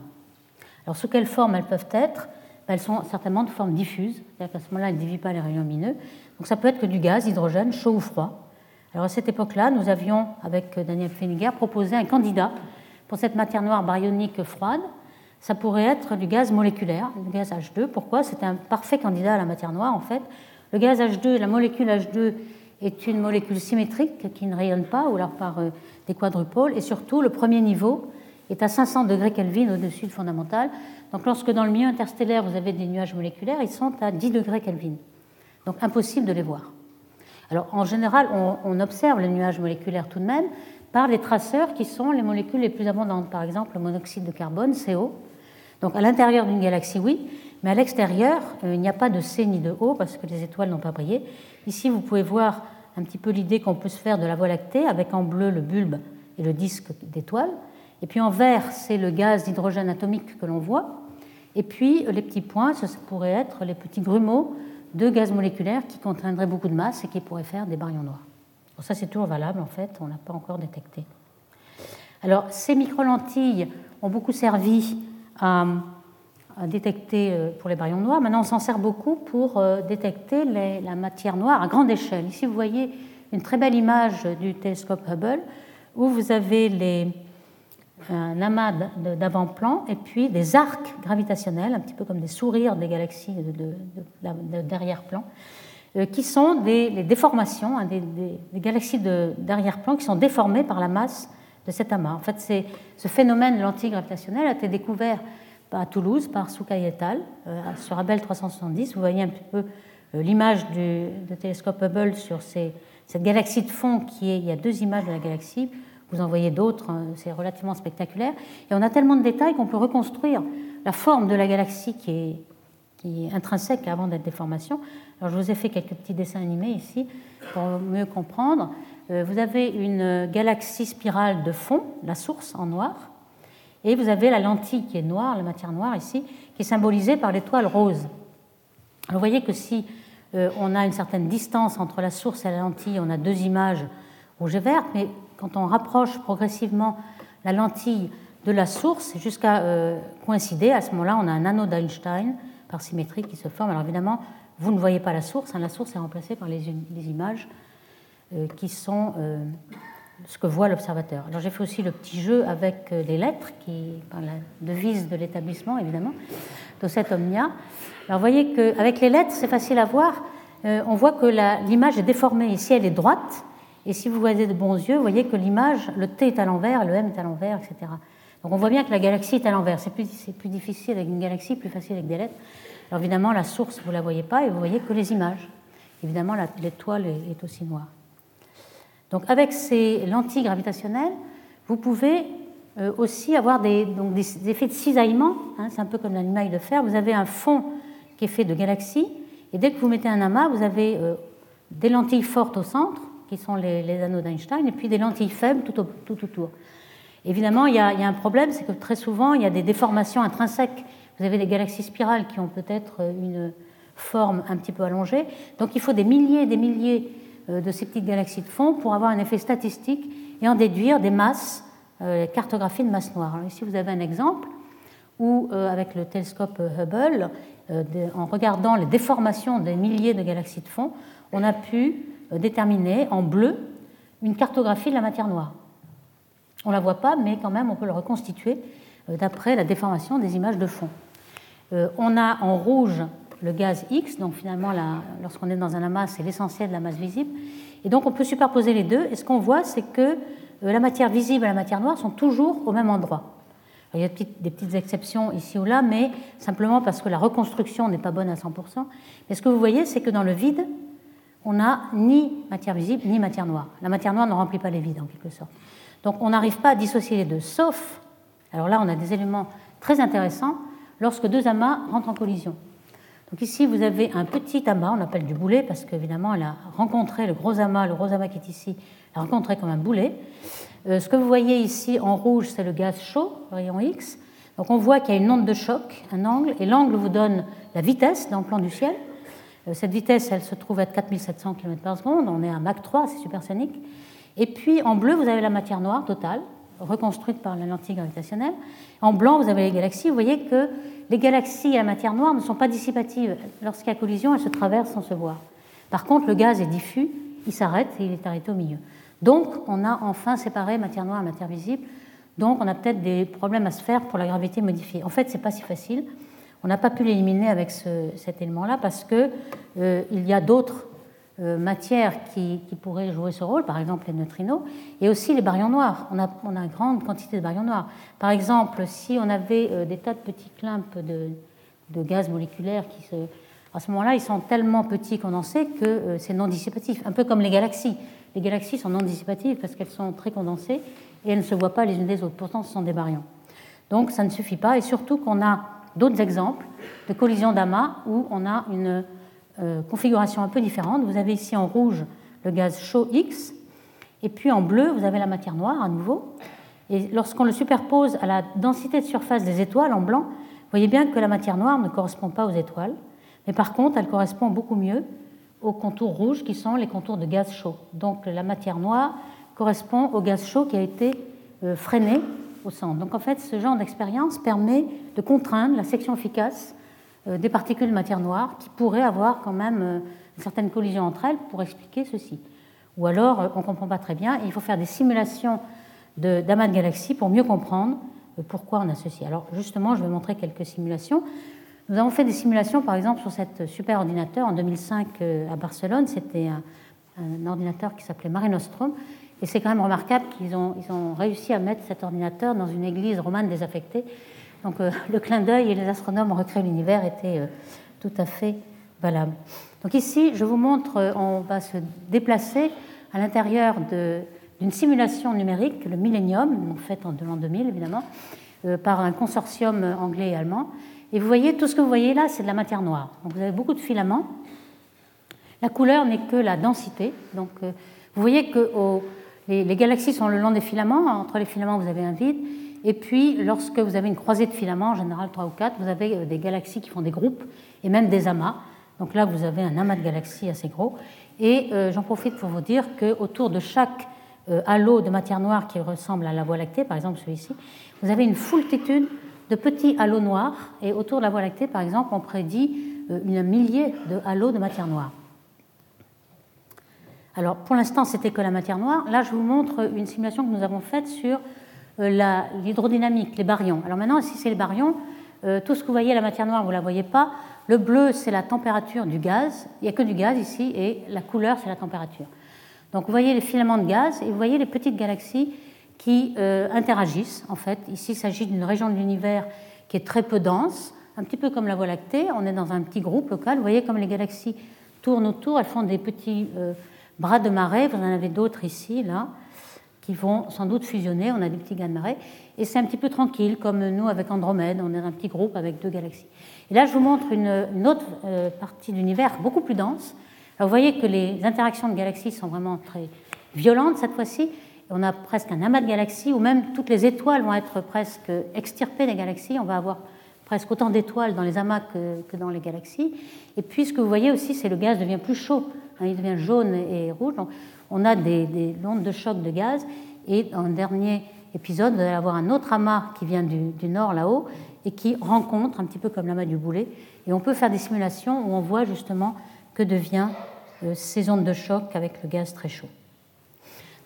Alors sous quelle forme elles peuvent être? Ben, Elles sont certainement de forme diffuse, c'est-à-dire qu'à ce moment-là, elles ne divisent pas les rayons lumineux. Donc ça peut être que du gaz, hydrogène, chaud ou froid. Alors à cette époque-là, nous avions, avec Daniel Feniger, proposé un candidat pour cette matière noire baryonique froide, ça pourrait être du gaz moléculaire, du gaz H2. Pourquoi? C'est un parfait candidat à la matière noire, en fait. Le gaz H2, la molécule H2 est une molécule symétrique qui ne rayonne pas, ou alors par euh, des quadrupôles, et surtout, le premier niveau est à 500 degrés Kelvin au-dessus du fondamental. Donc, lorsque dans le milieu interstellaire, vous avez des nuages moléculaires, ils sont à 10 degrés Kelvin. Donc, impossible de les voir. Alors, en général, on observe les nuages moléculaires tout de même par les traceurs qui sont les molécules les plus abondantes. Par exemple, le monoxyde de carbone, CO, donc à l'intérieur d'une galaxie, oui, mais à l'extérieur, euh, il n'y a pas de C ni de O parce que les étoiles n'ont pas brillé. Ici, vous pouvez voir un petit peu l'idée qu'on peut se faire de la Voie lactée, avec en bleu le bulbe et le disque d'étoiles. Et puis en vert, c'est le gaz d'hydrogène atomique que l'on voit. Et puis les petits points, ce pourrait être les petits grumeaux de gaz moléculaire qui contiendraient beaucoup de masse et qui pourraient faire des baryons noirs. ça, c'est toujours valable, en fait, on n'a pas encore détecté. Alors, ces micro-lentilles ont beaucoup servi à, détecter euh, pour les baryons noirs. Maintenant, on s'en sert beaucoup pour euh, détecter la matière noire à grande échelle. Ici, vous voyez une très belle image du télescope Hubble où vous avez les, un amas d'avant-plan et puis des arcs gravitationnels, un petit peu comme des sourires des galaxies de, derrière-plan, euh, qui sont des déformations, hein, des, galaxies d'arrière-plan qui sont déformées par la masse de cet amas. En fait, ce phénomène de lentille gravitationnelle a été découvert à Toulouse par Soukai et al. Euh, sur Abel 370. Vous voyez un petit peu euh, l'image du, télescope Hubble sur cette galaxie de fond qui est, il y a deux images de la galaxie vous en voyez d'autres, hein, c'est relativement spectaculaire. Et on a tellement de détails qu'on peut reconstruire la forme de la galaxie qui est, qui est intrinsèque avant d'être déformation. Alors je vous ai fait quelques petits dessins animés ici pour mieux comprendre. Euh, vous avez une galaxie spirale de fond, la source en noir, et vous avez la lentille qui est noire, la matière noire ici, qui est symbolisée par l'étoile rose. Alors vous voyez que si euh, on a une certaine distance entre la source et la lentille, on a deux images rouge et verte, mais quand on rapproche progressivement la lentille de la source jusqu'à euh, coïncider, à ce moment-là, on a un anneau d'Einstein par symétrie qui se forme. Alors évidemment, vous ne voyez pas la source, hein. la source est remplacée par les, images euh, qui sont euh, ce que voit l'observateur. Alors j'ai fait aussi le petit jeu avec les lettres, qui, par la devise de l'établissement évidemment, de cet Omnia. Alors vous voyez qu'avec les lettres, c'est facile à voir. on voit que l'image est déformée. Ici, elle est droite, et si vous voyez de bons yeux, vous voyez que l'image, le T est à l'envers, le M est à l'envers, etc. Donc on voit bien que la galaxie est à l'envers. C'est plus, difficile avec une galaxie, plus facile avec des lettres. Alors évidemment, la source, vous ne la voyez pas et vous voyez que les images. Évidemment, l'étoile est aussi noire. Donc avec ces lentilles gravitationnelles, vous pouvez euh, aussi avoir des, donc des, effets de cisaillement. Hein, c'est un peu comme l'animal de fer. Vous avez un fond qui est fait de galaxies. Et dès que vous mettez un amas, vous avez euh, des lentilles fortes au centre qui sont les, anneaux d'Einstein, et puis des lentilles faibles tout, autour. Évidemment, il y, a, un problème, c'est que très souvent, il y a des déformations intrinsèques. Vous avez des galaxies spirales qui ont peut-être une forme un petit peu allongée. Donc il faut des milliers et des milliers euh, de ces petites galaxies de fond pour avoir un effet statistique et en déduire des masses, euh, cartographie de masse noire. ici, vous avez un exemple où, euh, avec le télescope Hubble, en regardant les déformations des milliers de galaxies de fond, on a pu euh, déterminer en bleu une cartographie de la matière noire. On ne la voit pas, mais quand même, on peut le reconstituer euh, d'après la déformation des images de fond. Euh, on a en rouge le gaz X, donc finalement, lorsqu'on est dans un amas, c'est l'essentiel de la masse visible. Et donc, on peut superposer les deux. Et ce qu'on voit, c'est que la matière visible et la matière noire sont toujours au même endroit. il y a des petites exceptions ici ou là, mais simplement parce que la reconstruction n'est pas bonne à 100%. Mais ce que vous voyez, c'est que dans le vide, on n'a ni matière visible ni matière noire. La matière noire ne remplit pas les vides en quelque sorte. Donc on n'arrive pas à dissocier les deux, sauf, alors là on a des éléments très intéressants, lorsque deux amas rentrent en collision. Donc ici vous avez un petit amas, on appelle du boulet parce qu'évidemment elle a rencontré le gros amas, le gros amas qui est ici, elle a rencontré comme un boulet. Euh, ce que vous voyez ici en rouge, c'est le gaz chaud, rayon X. Donc on voit qu'il y a une onde de choc, un angle, et l'angle vous donne la vitesse dans le plan du ciel. Euh, cette vitesse, elle se trouve à 4700 km par seconde. On est à Mach 3, c'est supersonique. Et puis en bleu, vous avez la matière noire totale, reconstruite par la lentille gravitationnelle. En blanc, vous avez les galaxies. Vous voyez que les galaxies la matière noire ne sont pas dissipatives. Lorsqu'il y a collision, elles se traversent sans se voir. Par contre, le gaz est diffus, il s'arrête et il est arrêté au milieu. Donc, on a enfin séparé matière noire et matière visible. Donc, on a peut-être des problèmes à se faire pour la gravité modifiée. En fait, ce n'est pas si facile. On n'a pas pu l'éliminer avec cet élément-là parce qu'il euh, y a d'autres matières qui, pourraient jouer ce rôle, par exemple les neutrinos, et aussi les baryons noirs. On a, une grande quantité de baryons noirs. Par exemple, si on avait euh, des tas de petits climpes de, gaz moléculaire qui se... À ce moment-là, ils sont tellement petits condensés que c'est non dissipatif, un peu comme les galaxies. Les galaxies sont non dissipatives parce qu'elles sont très condensées et elles ne se voient pas les unes des autres. Pourtant, ce sont des baryons. Donc ça ne suffit pas, et surtout qu'on a d'autres exemples de collisions d'amas où on a une euh, configuration un peu différente. Vous avez ici en rouge le gaz chaud X, et puis en bleu, vous avez la matière noire à nouveau. Et lorsqu'on le superpose à la densité de surface des étoiles en blanc, vous voyez bien que la matière noire ne correspond pas aux étoiles, mais par contre, elle correspond beaucoup mieux aux contours rouges qui sont les contours de gaz chaud. Donc la matière noire correspond au gaz chaud qui a été euh, freiné au centre. Donc en fait, ce genre d'expérience permet de contraindre la section efficace euh, des particules de matière noire qui pourraient avoir quand même euh, une certaine collision entre elles pour expliquer ceci. Ou alors, on ne comprend pas très bien et il faut faire des simulations d'amas de, galaxies pour mieux comprendre pourquoi on a ceci. Alors justement, je vais montrer quelques simulations. Nous avons fait des simulations, par exemple, sur cet super ordinateur en 2005 à Barcelone. C'était un, ordinateur qui s'appelait Mare Nostrum. Et c'est quand même remarquable qu'ils ont, ont réussi à mettre cet ordinateur dans une église romane désaffectée. Donc euh, le clin d'œil et les astronomes ont recréé l'univers étaient euh, tout à fait valables. Donc ici, je vous montre, euh, on va se déplacer à l'intérieur d'une simulation numérique, le Millennium, faite en l'an 2000 évidemment, par un consortium anglais et allemand. Et vous voyez, tout ce que vous voyez là, c'est de la matière noire. Donc vous avez beaucoup de filaments. La couleur n'est que la densité. Donc vous voyez que les, galaxies sont le long des filaments. Entre les filaments, vous avez un vide. Et puis, lorsque vous avez une croisée de filaments, en général 3 ou 4, vous avez euh, des galaxies qui font des groupes et même des amas. Donc là, vous avez un amas de galaxies assez gros. Et euh, j'en profite pour vous dire qu'autour de chaque euh, halo de matière noire qui ressemble à la Voie lactée, par exemple celui-ci, vous avez une foultitude de petits halos noirs. Et autour de la Voie lactée, par exemple, on prédit une millier de halos de matière noire. Alors pour l'instant, c'était que la matière noire. Là, je vous montre une simulation que nous avons faite sur euh, l'hydrodynamique, les baryons. Alors maintenant, ici, c'est les baryons. Euh, tout ce que vous voyez, la matière noire, vous ne la voyez pas. Le bleu, c'est la température du gaz. Il n'y a que du gaz ici, et la couleur, c'est la température. Donc vous voyez les filaments de gaz, et vous voyez les petites galaxies qui euh, interagissent. En fait, ici, il s'agit d'une région de l'univers qui est très peu dense, un petit peu comme la Voie lactée. On est dans un petit groupe local. Vous voyez comme les galaxies tournent autour, elles font des petits bras de marée, vous en avez d'autres ici, là, qui vont sans doute fusionner. On a des petits gars de marée. Et c'est un petit peu tranquille, comme nous avec Andromède, on est un petit groupe avec deux galaxies. Et là, je vous montre une, autre euh, partie de l'univers beaucoup plus dense. vous voyez que les interactions de galaxies sont vraiment très violentes cette fois-ci. On a presque un amas de galaxies, où même toutes les étoiles vont être presque extirpées des galaxies. On va avoir presque autant d'étoiles dans les amas que, dans les galaxies. Et puis, ce que vous voyez aussi, c'est le gaz devient plus chaud. Hein, il devient jaune et rouge. On a des, des, ondes de choc de gaz. Et dans le dernier épisode, vous allez avoir un autre amas qui vient du, nord là-haut et qui rencontre, un petit peu comme l'amas du boulet. Et on peut faire des simulations où on voit justement que devient euh, ces ondes de choc avec le gaz très chaud.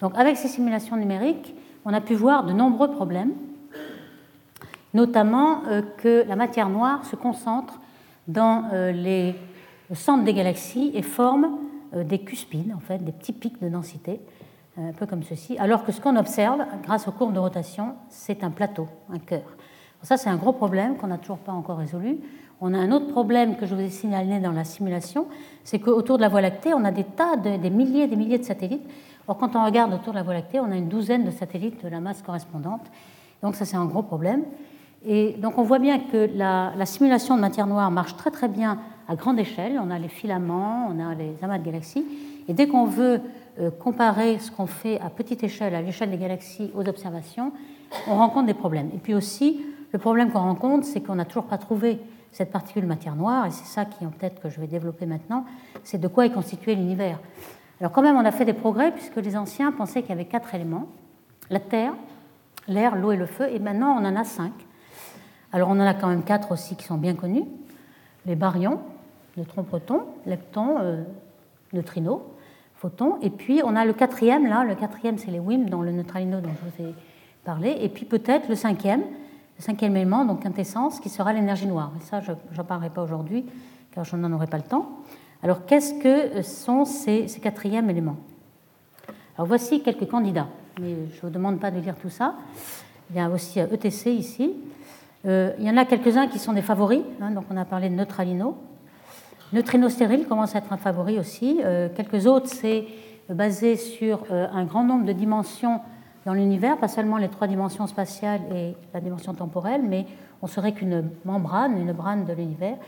Donc avec ces simulations numériques, on a pu voir de nombreux problèmes, notamment euh, que la matière noire se concentre dans euh, les centres des galaxies et forme des cuspides, en fait, des petits pics de densité, euh, un peu comme ceci, alors que ce qu'on observe, grâce aux courbes de rotation, c'est un plateau, un cœur. Ça, c'est un gros problème qu'on n'a toujours pas encore résolu. On a un autre problème que je vous ai signalé dans la simulation, c'est qu'autour de la Voie lactée, on a des tas, de, des milliers des milliers de satellites. Or, quand on regarde autour de la Voie lactée, on a une douzaine de satellites de la masse correspondante. Donc, ça, c'est un gros problème. Et donc, on voit bien que la simulation de matière noire marche très très bien à grande échelle. On a les filaments, on a les amas de galaxies. Et dès qu'on veut euh, comparer ce qu'on fait à petite échelle, à l'échelle des galaxies, aux observations, on rencontre des problèmes. Et puis aussi, le problème qu'on rencontre, c'est qu'on n'a toujours pas trouvé cette particule matière noire, et c'est ça qui, en tête que je vais développer maintenant, c'est de quoi est constitué l'univers. Alors quand même, on a fait des progrès, puisque les anciens pensaient qu'il y avait quatre éléments, la Terre, l'air, l'eau et le feu, et maintenant on en a cinq. Alors on en a quand même quatre aussi qui sont bien connus, les baryons, neutrons-protons, leptons, euh, neutrinos, photons. Et puis on a le quatrième, là, le quatrième c'est les WIM dans le neutralino dont je vous ai parlé. Et puis peut-être le cinquième, le cinquième élément, donc quintessence, qui sera l'énergie noire. Mais ça, je n'en parlerai pas aujourd'hui, car je n'en aurai pas le temps. Alors qu'est-ce que sont ces, quatrièmes éléments? Alors voici quelques candidats, mais je ne vous demande pas de lire tout ça. Il y a aussi ETC ici. Euh, il y en a quelques-uns qui sont des favoris, hein, donc on a parlé de neutralino. Neutrino stérile commence à être un favori aussi. Euh, quelques autres, c'est basé sur euh, un grand nombre de dimensions dans l'univers, pas seulement les trois dimensions spatiales et la dimension temporelle, mais on serait qu'une membrane, une membrane de l'univers,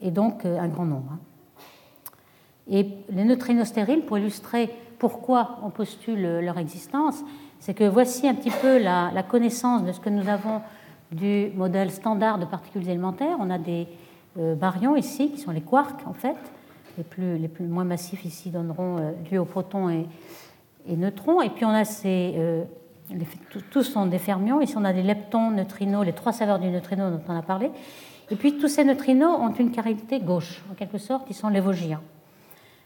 et donc euh, un grand nombre. Hein. Et les neutrinos stériles, pour illustrer pourquoi on postule leur existence, c'est que voici un petit peu la, connaissance de ce que nous avons du modèle standard de particules élémentaires. On a des baryons ici, qui sont les quarks en fait. Les plus, les plus moins massifs ici donneront euh, lieu aux protons et, neutrons. Et puis on a ces. Euh, tous sont des fermions. Ici on a des leptons, neutrinos, les trois saveurs du neutrino dont on a parlé. Et puis tous ces neutrinos ont une caractérité gauche, en quelque sorte, ils sont lévogiens.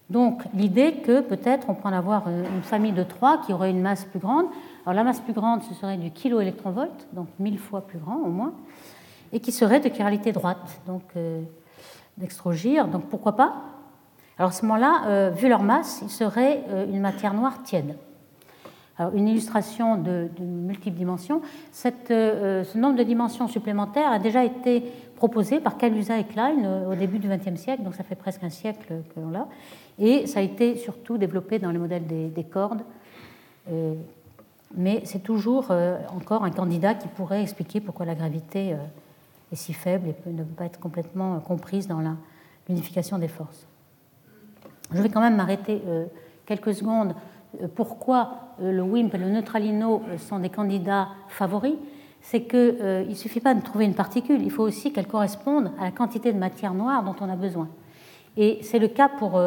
Donc l'idée que peut-être on pourrait avoir une famille de trois qui aurait une masse plus grande. Alors la masse plus grande, ce serait du kilo-électronvolt, donc mille fois plus grand au moins, et qui serait de chiralité droite, donc euh. Donc pourquoi pas? Alors à ce moment-là, euh, vu leur masse, ils seraient euh, une matière noire tiède. Alors, une illustration de, multiples dimensions. Cette, ce nombre de dimensions supplémentaires a déjà été proposé par Kaluza et Klein au début du XXe siècle, donc ça fait presque un siècle que l'on l'a. Et ça a été surtout développé dans les modèles des, cordes. Euh, mais c'est toujours euh, encore un candidat qui pourrait expliquer pourquoi la gravité euh, est si faible et ne peut pas être complètement comprise dans l'unification des forces. Je vais quand même m'arrêter quelques secondes. Pourquoi le WIMP et le neutralino sont des candidats favoris C'est qu'il ne suffit pas de trouver une particule, il faut aussi qu'elle corresponde à la quantité de matière noire dont on a besoin. Et c'est le cas pour,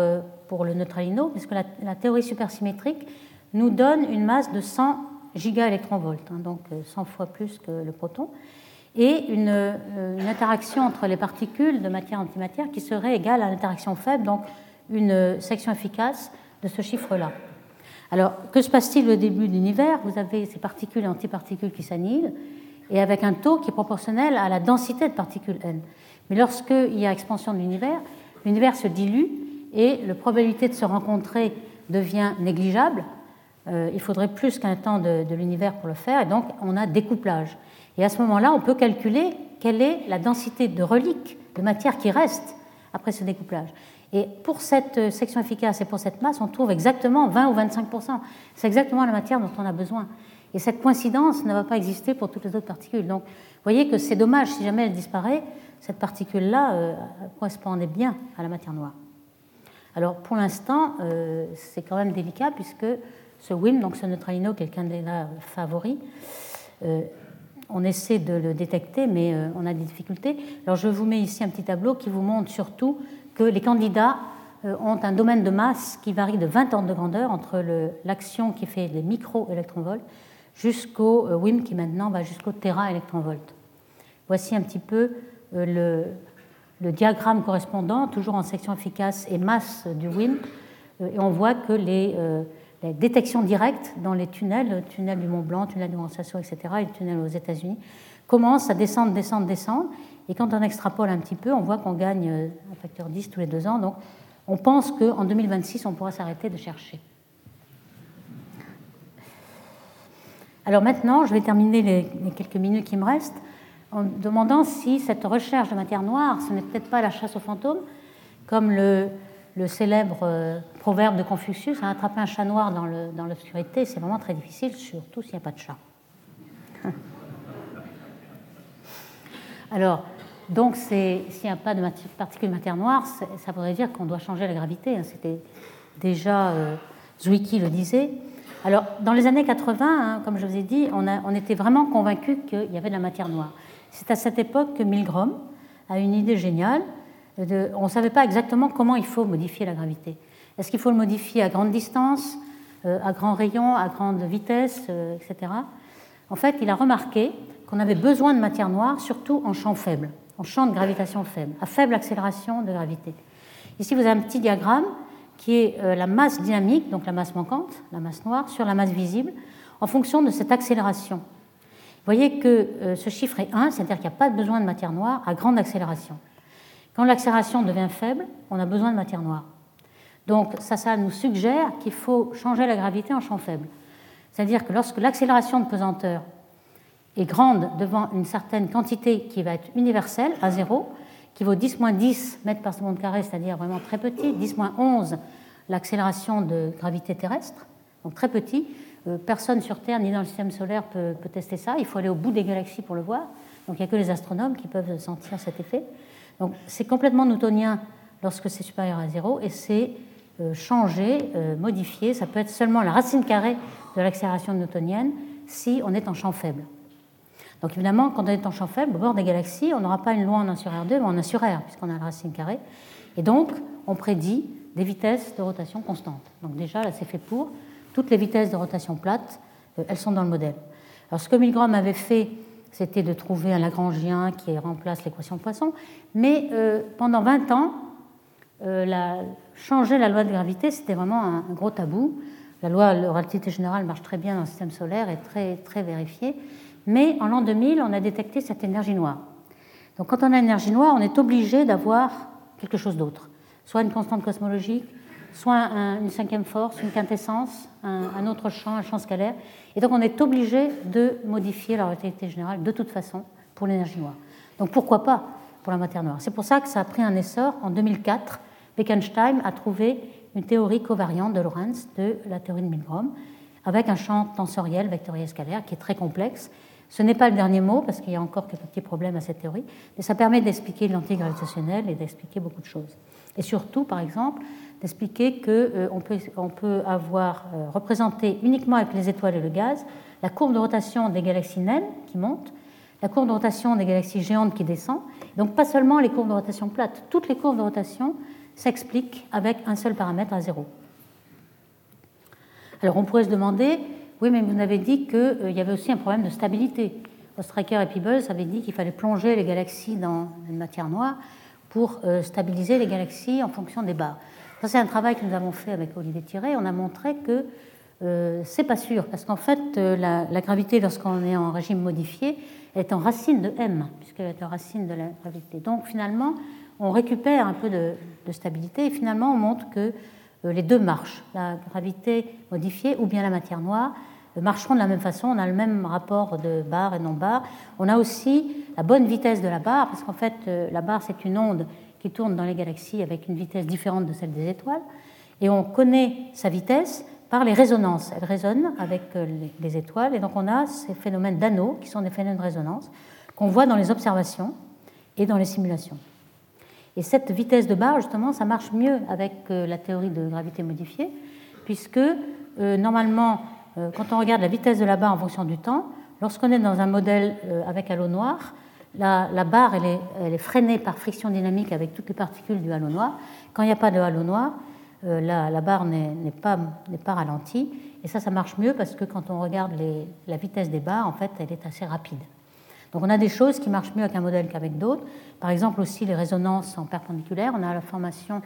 pour le neutralino, puisque la, théorie supersymétrique nous donne une masse de 100 gigaélectronvolts, hein, donc 100 euh, fois plus que le proton, et une, euh, une interaction entre les particules de matière-antimatière qui serait égale à l'interaction faible, donc une section efficace de ce chiffre-là. Alors, que se passe-t-il au début de l'univers? Vous avez ces particules et antiparticules qui s'annihilent, et avec un taux qui est proportionnel à la densité de particules n. Mais lorsqu'il y a expansion de l'univers, l'univers se dilue et la probabilité de se rencontrer devient négligeable. Euh, il faudrait plus qu'un temps de, l'univers pour le faire, et donc on a découplage. Et à ce moment-là, on peut calculer quelle est la densité de reliques, de matière qui reste après ce découplage. Et pour cette section efficace et pour cette masse, on trouve exactement 20 ou 25% C'est exactement la matière dont on a besoin. Et cette coïncidence ne va pas exister pour toutes les autres particules. Donc, vous voyez que c'est dommage si jamais elle disparaît. Cette particule-là euh, correspondait bien à la matière noire. Alors pour l'instant, euh, c'est quand même délicat puisque ce WIM, donc ce neutralino, qui est le candidat favori, euh, on essaie de le détecter, mais euh, on a des difficultés. Alors je vous mets ici un petit tableau qui vous montre surtout que les candidats ont un domaine de masse qui varie de 20 ordres de grandeur entre l'action qui fait des micro-électronvolts jusqu'au WIM qui maintenant va jusqu'au téra-électronvolt. Voici un petit peu le, diagramme correspondant, toujours en section efficace et masse du euh, et on voit que euh, les, détections directes dans les tunnels, le tunnel du Mont Blanc, le tunnel du Mont Sasso, etc., et le tunnel aux États-Unis, commencent à descendre, descendre, descendre. Et quand on extrapole un petit peu, on voit qu'on gagne euh, un facteur 10 tous les deux ans. Donc on pense qu'en 2026, on pourra s'arrêter de chercher. Alors maintenant, je vais terminer les quelques minutes qui me restent en demandant si cette recherche de matière noire, ce n'est peut-être pas la chasse aux fantômes, comme le, célèbre euh, proverbe de Confucius, hein, attraper un chat noir dans l'obscurité, c'est vraiment très difficile, surtout s'il n'y a pas de chat. Alors, donc, s'il n'y a pas de particules de matière noire, ça voudrait dire qu'on doit changer la gravité. Hein. C'était déjà euh, Zwicky le disait. Alors, dans les années 80, hein, comme je vous ai dit, on, on était vraiment convaincus qu'il y avait de la matière noire. C'est à cette époque que Milgrom a une idée géniale. On ne savait pas exactement comment il faut modifier la gravité. Est-ce qu'il faut le modifier à grande distance, euh, à grand rayon, à grande vitesse, euh, etc. En fait, il a remarqué qu'on avait besoin de matière noire, surtout en champ faible, en champ de gravitation faible, à faible accélération de gravité. Ici, vous avez un petit diagramme qui est euh, la masse dynamique, donc la masse manquante, la masse noire, sur la masse visible, en fonction de cette accélération voyez que ce chiffre est 1, c'est-à-dire qu'il n'y a pas besoin de matière noire à grande accélération. Quand l'accélération devient faible, on a besoin de matière noire. Donc ça, ça nous suggère qu'il faut changer la gravité en champ faible. C'est-à-dire que lorsque l'accélération de pesanteur est grande devant une certaine quantité qui va être universelle, à 0, qui vaut 10 10 mètres par seconde carré, c'est-à-dire vraiment très petit, 10 11 l'accélération de gravité terrestre, donc très petit, personne sur Terre ni dans le système solaire peut, tester ça. Il faut aller au bout des galaxies pour le voir. Donc il n'y a que les astronomes qui peuvent sentir cet effet. Donc c'est complètement newtonien lorsque c'est supérieur à zéro et c'est changé, modifié. Ça peut être seulement la racine carrée de l'accélération newtonienne si on est en champ faible. Donc évidemment, quand on est en champ faible, au bord des galaxies, on n'aura pas une loi en 1 sur R2, mais en 1 sur R, puisqu'on a la racine carrée. Et donc, on prédit des vitesses de rotation constantes. Donc déjà, là, c'est fait pour. Toutes les vitesses de rotation plates, euh, elles sont dans le modèle. Alors ce que Milgram avait fait, c'était de trouver un Lagrangien qui remplace l'équation de Poisson, mais euh, pendant 20 ans, euh, la, changer la loi de gravité, c'était vraiment un, gros tabou. La loi de relativité générale marche très bien dans le système solaire, est très, très vérifiée. Mais en l'an 2000, on a détecté cette énergie noire. Donc quand on a une énergie noire, on est obligé d'avoir quelque chose d'autre. Soit une constante cosmologique, soit une cinquième force, une quintessence, un, autre champ, un champ scalaire. Et donc on est obligé de modifier la relativité générale de toute façon pour l'énergie noire. Donc pourquoi pas pour la matière noire? C'est pour ça que ça a pris un essor. En 2004, Bekenstein a trouvé une théorie covariante de Lorentz de la théorie de Milgrom avec un champ tensoriel vectoriel scalaire qui est très complexe ce n'est pas le dernier mot, parce qu'il y a encore quelques petits problèmes à cette théorie, mais ça permet d'expliquer l'antigravitationnel et d'expliquer beaucoup de choses. Et surtout, par exemple, d'expliquer qu'on euh, peut, on peut avoir euh, représenté uniquement avec les étoiles et le gaz la courbe de rotation des galaxies naines qui monte, la courbe de rotation des galaxies géantes qui descend. Donc pas seulement les courbes de rotation plates, toutes les courbes de rotation s'expliquent avec un seul paramètre à zéro. Alors on pourrait se demander oui, mais vous avez dit qu'il euh, y avait aussi un problème de stabilité. Ostraker et Peebles avaient dit qu'il fallait plonger les galaxies dans une matière noire pour stabiliser les galaxies en fonction des barres. Ça, c'est un travail que nous avons fait avec Olivier Thierry. On a montré que euh, c'est pas sûr, parce qu'en fait, euh, la, gravité, lorsqu'on est en régime modifié, est en racine de m, puisqu'elle est en racine de la gravité. Donc finalement, on récupère un peu de, stabilité et finalement, on montre que euh, les deux marchent. La gravité modifiée ou bien la matière noire euh, marcheront de la même façon. On a le même rapport de barre et non-barre. On a aussi la bonne vitesse de la barre, parce qu'en fait, la barre, c'est une onde qui tourne dans les galaxies avec une vitesse différente de celle des étoiles. Et on connaît sa vitesse par les résonances. Elle résonne avec les étoiles. Et donc, on a ces phénomènes d'anneaux, qui sont des phénomènes de résonance, qu'on voit dans les observations et dans les simulations. Et cette vitesse de barre, justement, ça marche mieux avec euh, la théorie de gravité modifiée, puisque euh, normalement, euh, quand on regarde la vitesse de la barre en fonction du temps, lorsqu'on est dans un modèle avec halo noir, la, barre elle est, freinée par friction dynamique avec toutes les particules du halo noir. Quand il n'y a pas de halo noir, la, la, barre n'est pas, ralentie. Et ça, ça marche mieux parce que quand on regarde la vitesse des barres, en fait, elle est assez rapide. Donc on a des choses qui marchent mieux avec un modèle qu'avec d'autres. Par exemple aussi les résonances en perpendiculaire. On a la formation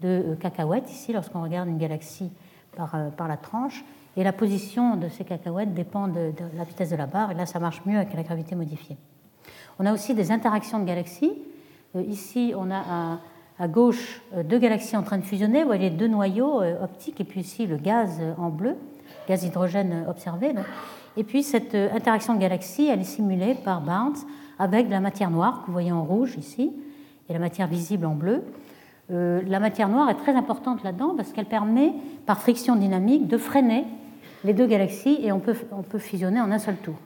de euh, cacahuètes ici lorsqu'on regarde une galaxie euh, par, la tranche. Et la position de ces cacahuètes dépend de, la vitesse de la barre. Et là, ça marche mieux avec la gravité modifiée. On a aussi des interactions de galaxies. Euh, ici, on a à, gauche deux galaxies en train de fusionner. Vous voyez deux noyaux optiques et puis ici le gaz en bleu, gaz hydrogène observé. Et puis cette euh, interaction de galaxies, elle est simulée par Barnes avec de la matière noire que vous voyez en rouge ici et la matière visible en bleu. Euh, la matière noire est très importante là-dedans parce qu'elle permet, par friction dynamique, de freiner les deux galaxies et on peut fusionner en un seul tour.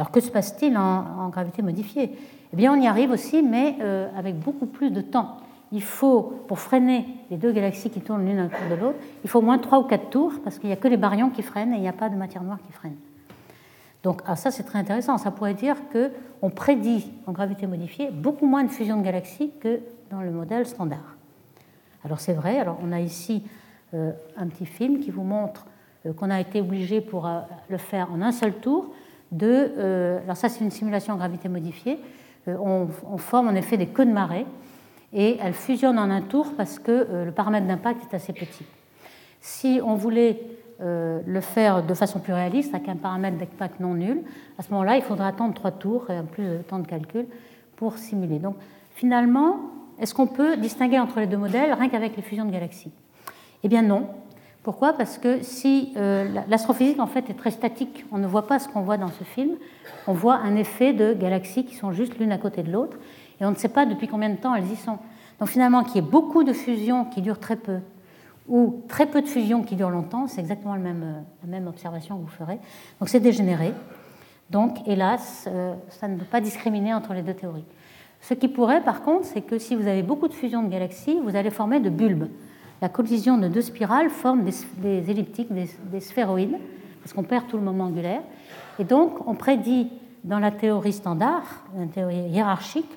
Alors que se passe-t-il en, gravité modifiée? Eh bien, on y arrive aussi, mais euh, avec beaucoup plus de temps il faut, pour freiner les deux galaxies qui tournent l'une autour de l'autre, il faut au moins trois ou quatre tours, parce qu'il n'y a que les baryons qui freinent et il n'y a pas de matière noire qui freine. Donc ah, ça, c'est très intéressant. Ça pourrait dire qu'on prédit en gravité modifiée beaucoup moins de fusion de galaxies que dans le modèle standard. Alors c'est vrai, alors on a ici euh, un petit film qui vous montre euh, qu'on a été obligé pour le faire en un seul tour de... alors ça, c'est une simulation en gravité modifiée. On, on, forme en effet des queues de marée et elles fusionnent en un tour parce que euh, le paramètre d'impact est assez petit. Si on voulait euh, le faire de façon plus réaliste, avec un paramètre d'impact non nul, à ce moment-là, il faudra attendre trois tours et plus de temps de calcul pour simuler. Donc finalement, est-ce qu'on peut distinguer entre les deux modèles rien qu'avec les fusions de galaxies? Eh bien non. Pourquoi? Parce que si euh, l'astrophysique en fait est très statique, on ne voit pas ce qu'on voit dans ce film, on voit un effet de galaxies qui sont juste l'une à côté de l'autre, et on ne sait pas depuis combien de temps elles y sont. Donc finalement, qu'il y ait beaucoup de fusions qui durent très peu, ou très peu de fusion qui dure longtemps, c'est exactement la même observation que vous ferez. Donc c'est dégénéré. Donc hélas, ça ne peut pas discriminer entre les deux théories. Ce qui pourrait, par contre, c'est que si vous avez beaucoup de fusions de galaxies, vous allez former de bulbes. La collision de deux spirales forme des, elliptiques, des, sphéroïdes, parce qu'on perd tout le moment angulaire. Et donc, on prédit dans la théorie standard, la théorie hiérarchique,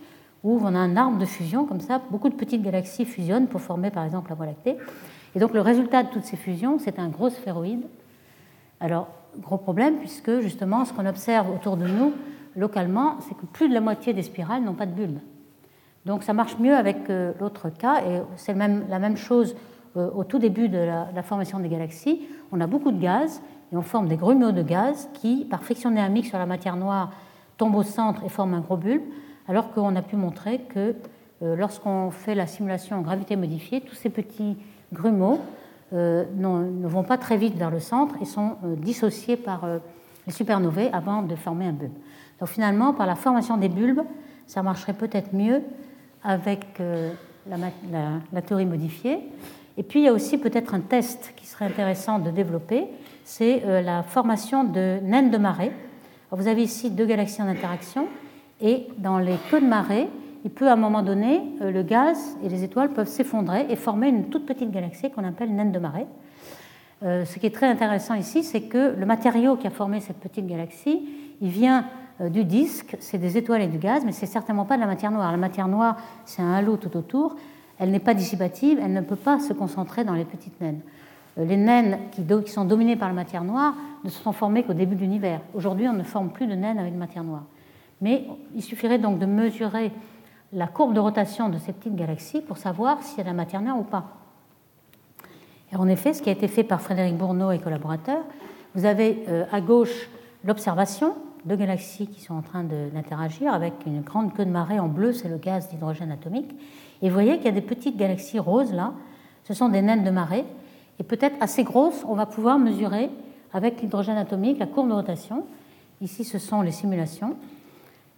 où on a un arbre de fusion, comme ça, beaucoup de petites galaxies fusionnent pour former, par exemple, la Voie lactée. Et donc, le résultat de toutes ces fusions, c'est un gros sphéroïde. Alors, gros problème, puisque justement, ce qu'on observe autour de nous, localement, c'est que plus de la moitié des spirales n'ont pas de bulbe. Donc ça marche mieux avec euh, l'autre cas, et c'est la même chose au tout début de la, formation des galaxies. On a beaucoup de gaz, et on forme des grumeaux de gaz qui, par friction dynamique sur la matière noire, tombent au centre et forment un gros bulbe, alors qu'on a pu montrer que euh, lorsqu'on fait la simulation en gravité modifiée, tous ces petits grumeaux ne vont pas très vite vers le centre et sont dissociés par les supernovae avant de former un bulbe. Donc finalement, par la formation des bulbes, ça marcherait peut-être mieux avec euh, la, théorie modifiée. Et puis il y a aussi peut-être un test qui serait intéressant de développer, c'est euh, la formation de naines de marée. vous avez ici deux galaxies en interaction, et dans les queues de marée, il peut à un moment donné, euh, le gaz et les étoiles peuvent s'effondrer et former une toute petite galaxie qu'on appelle naine de marée. ce qui est très intéressant ici, c'est que le matériau qui a formé cette petite galaxie, il vient euh, du disque, c'est des étoiles et du gaz, mais c'est certainement pas de la matière noire. La matière noire, c'est un halo tout autour. Elle n'est pas dissipative, elle ne peut pas se concentrer dans les petites naines. Euh, les naines qui, sont dominées par la matière noire ne se sont formées qu'au début de l'univers. Aujourd'hui, on ne forme plus de naines avec matière noire. Mais il suffirait donc de mesurer la courbe de rotation de ces petites galaxies pour savoir s'il y a de matière noire ou pas. Et en effet, ce qui a été fait par Frédéric Bourneau et collaborateurs, vous avez euh, à gauche l'observation, deux galaxies qui sont en train d'interagir avec une grande queue de marée en bleu, c'est le gaz d'hydrogène atomique. Et vous voyez qu'il y a des petites galaxies roses là, ce sont des naines de marée. Et peut-être assez grosses, on va pouvoir mesurer avec l'hydrogène atomique la courbe de rotation. Ici, ce sont les simulations.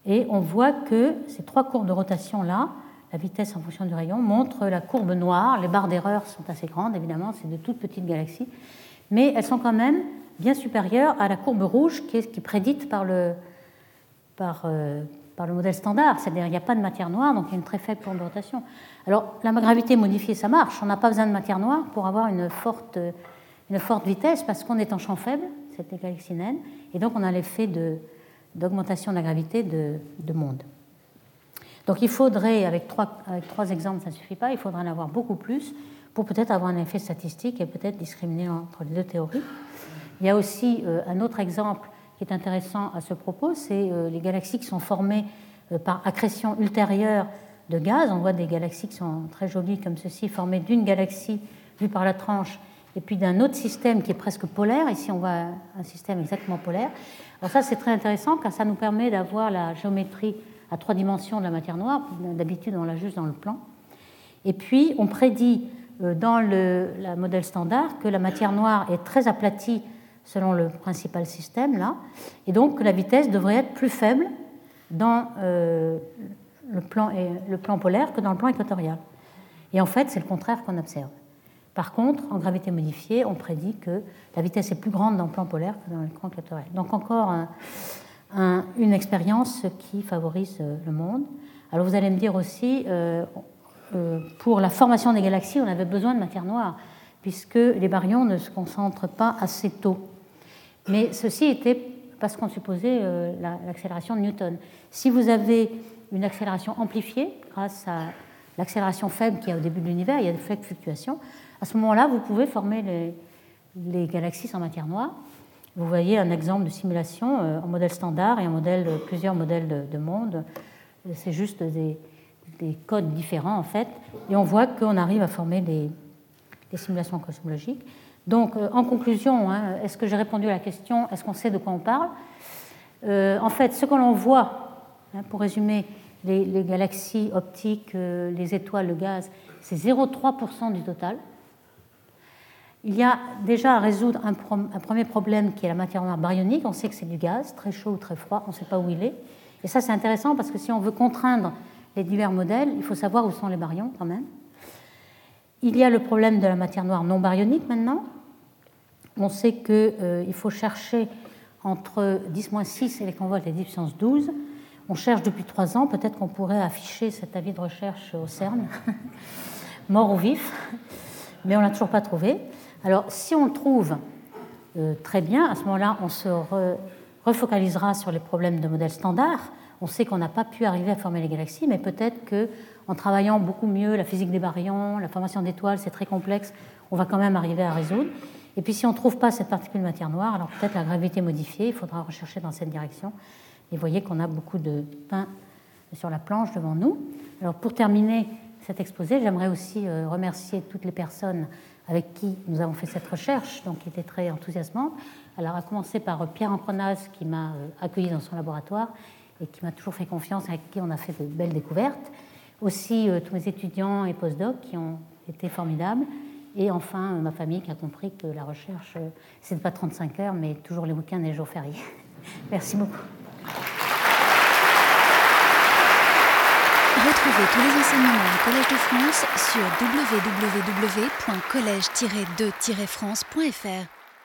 Et on voit que ces trois courbes de rotation là, la vitesse en fonction du rayon, montrent la courbe noire. Les barres d'erreur sont assez grandes, évidemment, c'est de toutes petites galaxies. Mais elles sont quand même bien supérieure à la courbe rouge qui est, qui prédite par le, par, euh, par le modèle standard. C'est-à-dire qu'il n'y a pas de matière noire, donc il y a une très faible courbe. Alors la gravité modifiée, ça marche. On n'a pas besoin de matière noire pour avoir une forte, une forte vitesse parce qu'on est en champ faible, galaxie naine, et donc on a l'effet d'augmentation de, la gravité de, de, monde. Donc il faudrait, avec trois, avec trois exemples, ça ne suffit pas, il faudrait en avoir beaucoup plus pour peut-être avoir un effet statistique et peut-être discriminer entre les deux théories. Il y a aussi euh, un autre exemple qui est intéressant à ce propos, c'est euh, les galaxies qui sont formées euh, par accrétion ultérieure de gaz. On voit des galaxies qui sont très jolies comme ceci, formées d'une galaxie vue par la tranche et puis d'un autre système qui est presque polaire. Ici, on voit un système exactement polaire. Alors ça, c'est très intéressant car ça nous permet d'avoir la géométrie à trois dimensions de la matière noire. D'habitude, on l'a juste dans le plan. Et puis, on prédit dans le modèle standard que la matière noire est très aplatie selon le principal système là, et donc la vitesse devrait être plus faible dans euh, le, plan, le plan polaire que dans le plan équatorial. Et en fait, c'est le contraire qu'on observe. Par contre, en gravité modifiée, on prédit que la vitesse est plus grande dans le plan polaire que dans le plan équatorial. Donc encore une expérience qui favorise euh, le monde. Alors vous allez me dire aussi, euh, pour la formation des galaxies, on avait besoin de matière noire, puisque les baryons ne se concentrent pas assez tôt. Mais ceci était parce qu'on supposait euh, l'accélération de Newton. Si vous avez une accélération amplifiée grâce à l'accélération faible qu'il y a au début de l'univers, il y a des fluctuations, à ce moment-là, vous pouvez former les, galaxies sans matière noire. Vous voyez un exemple de simulation euh, en modèle standard et en modèle, plusieurs modèles de, monde. C'est juste des, codes différents en fait. Et on voit qu'on arrive à former des simulations cosmologiques. Donc, euh, en conclusion, hein, est-ce que j'ai répondu à la question? Est-ce qu'on sait de quoi on parle? Euh, En fait, ce que l'on voit, hein, pour résumer, les, galaxies optiques, euh, les étoiles, le gaz, c'est 0,3% du total. Il y a déjà à résoudre un, un, premier problème qui est la matière noire baryonique. On sait que c'est du gaz, très chaud ou très froid, on ne sait pas où il est. Et ça, c'est intéressant parce que si on veut contraindre les divers modèles, il faut savoir où sont les baryons quand même. Il y a le problème de la matière noire non baryonique maintenant. On sait qu'il faut chercher entre 10-6 électronvolts et 10 puissance 12. On cherche depuis trois ans, peut-être qu'on pourrait afficher cet avis de recherche au CERN, mort ou vif, mais on ne l'a toujours pas trouvé. Alors, si on le trouve euh, très bien, à ce moment-là, on se refocalisera sur les problèmes de modèles standards. On sait qu'on n'a pas pu arriver à former les galaxies, mais peut-être qu'en travaillant beaucoup mieux la physique des baryons, la formation d'étoiles, c'est très complexe, on va quand même arriver à résoudre. Et puis si on ne trouve pas cette particule matière noire, alors peut-être la gravité modifiée, il faudra rechercher dans cette direction. Et vous voyez qu'on a beaucoup de pain sur la planche devant nous. Alors pour terminer cet exposé, j'aimerais aussi euh, remercier toutes les personnes avec qui nous avons fait cette recherche, donc qui était très enthousiasmante. Alors à commencer par Pierre Amprenaz qui m'a euh, accueilli dans son laboratoire et qui m'a toujours fait confiance, avec qui on a fait de belles découvertes. Aussi euh, tous mes étudiants et postdocs qui ont été formidables. Et enfin, ma famille qui a compris que la recherche, c'est pas 35 heures, mais toujours les week-ends et les jours fériés. Merci beaucoup. Retrouvez tous les enseignements du Collège de France sur www.collège-2-france.fr.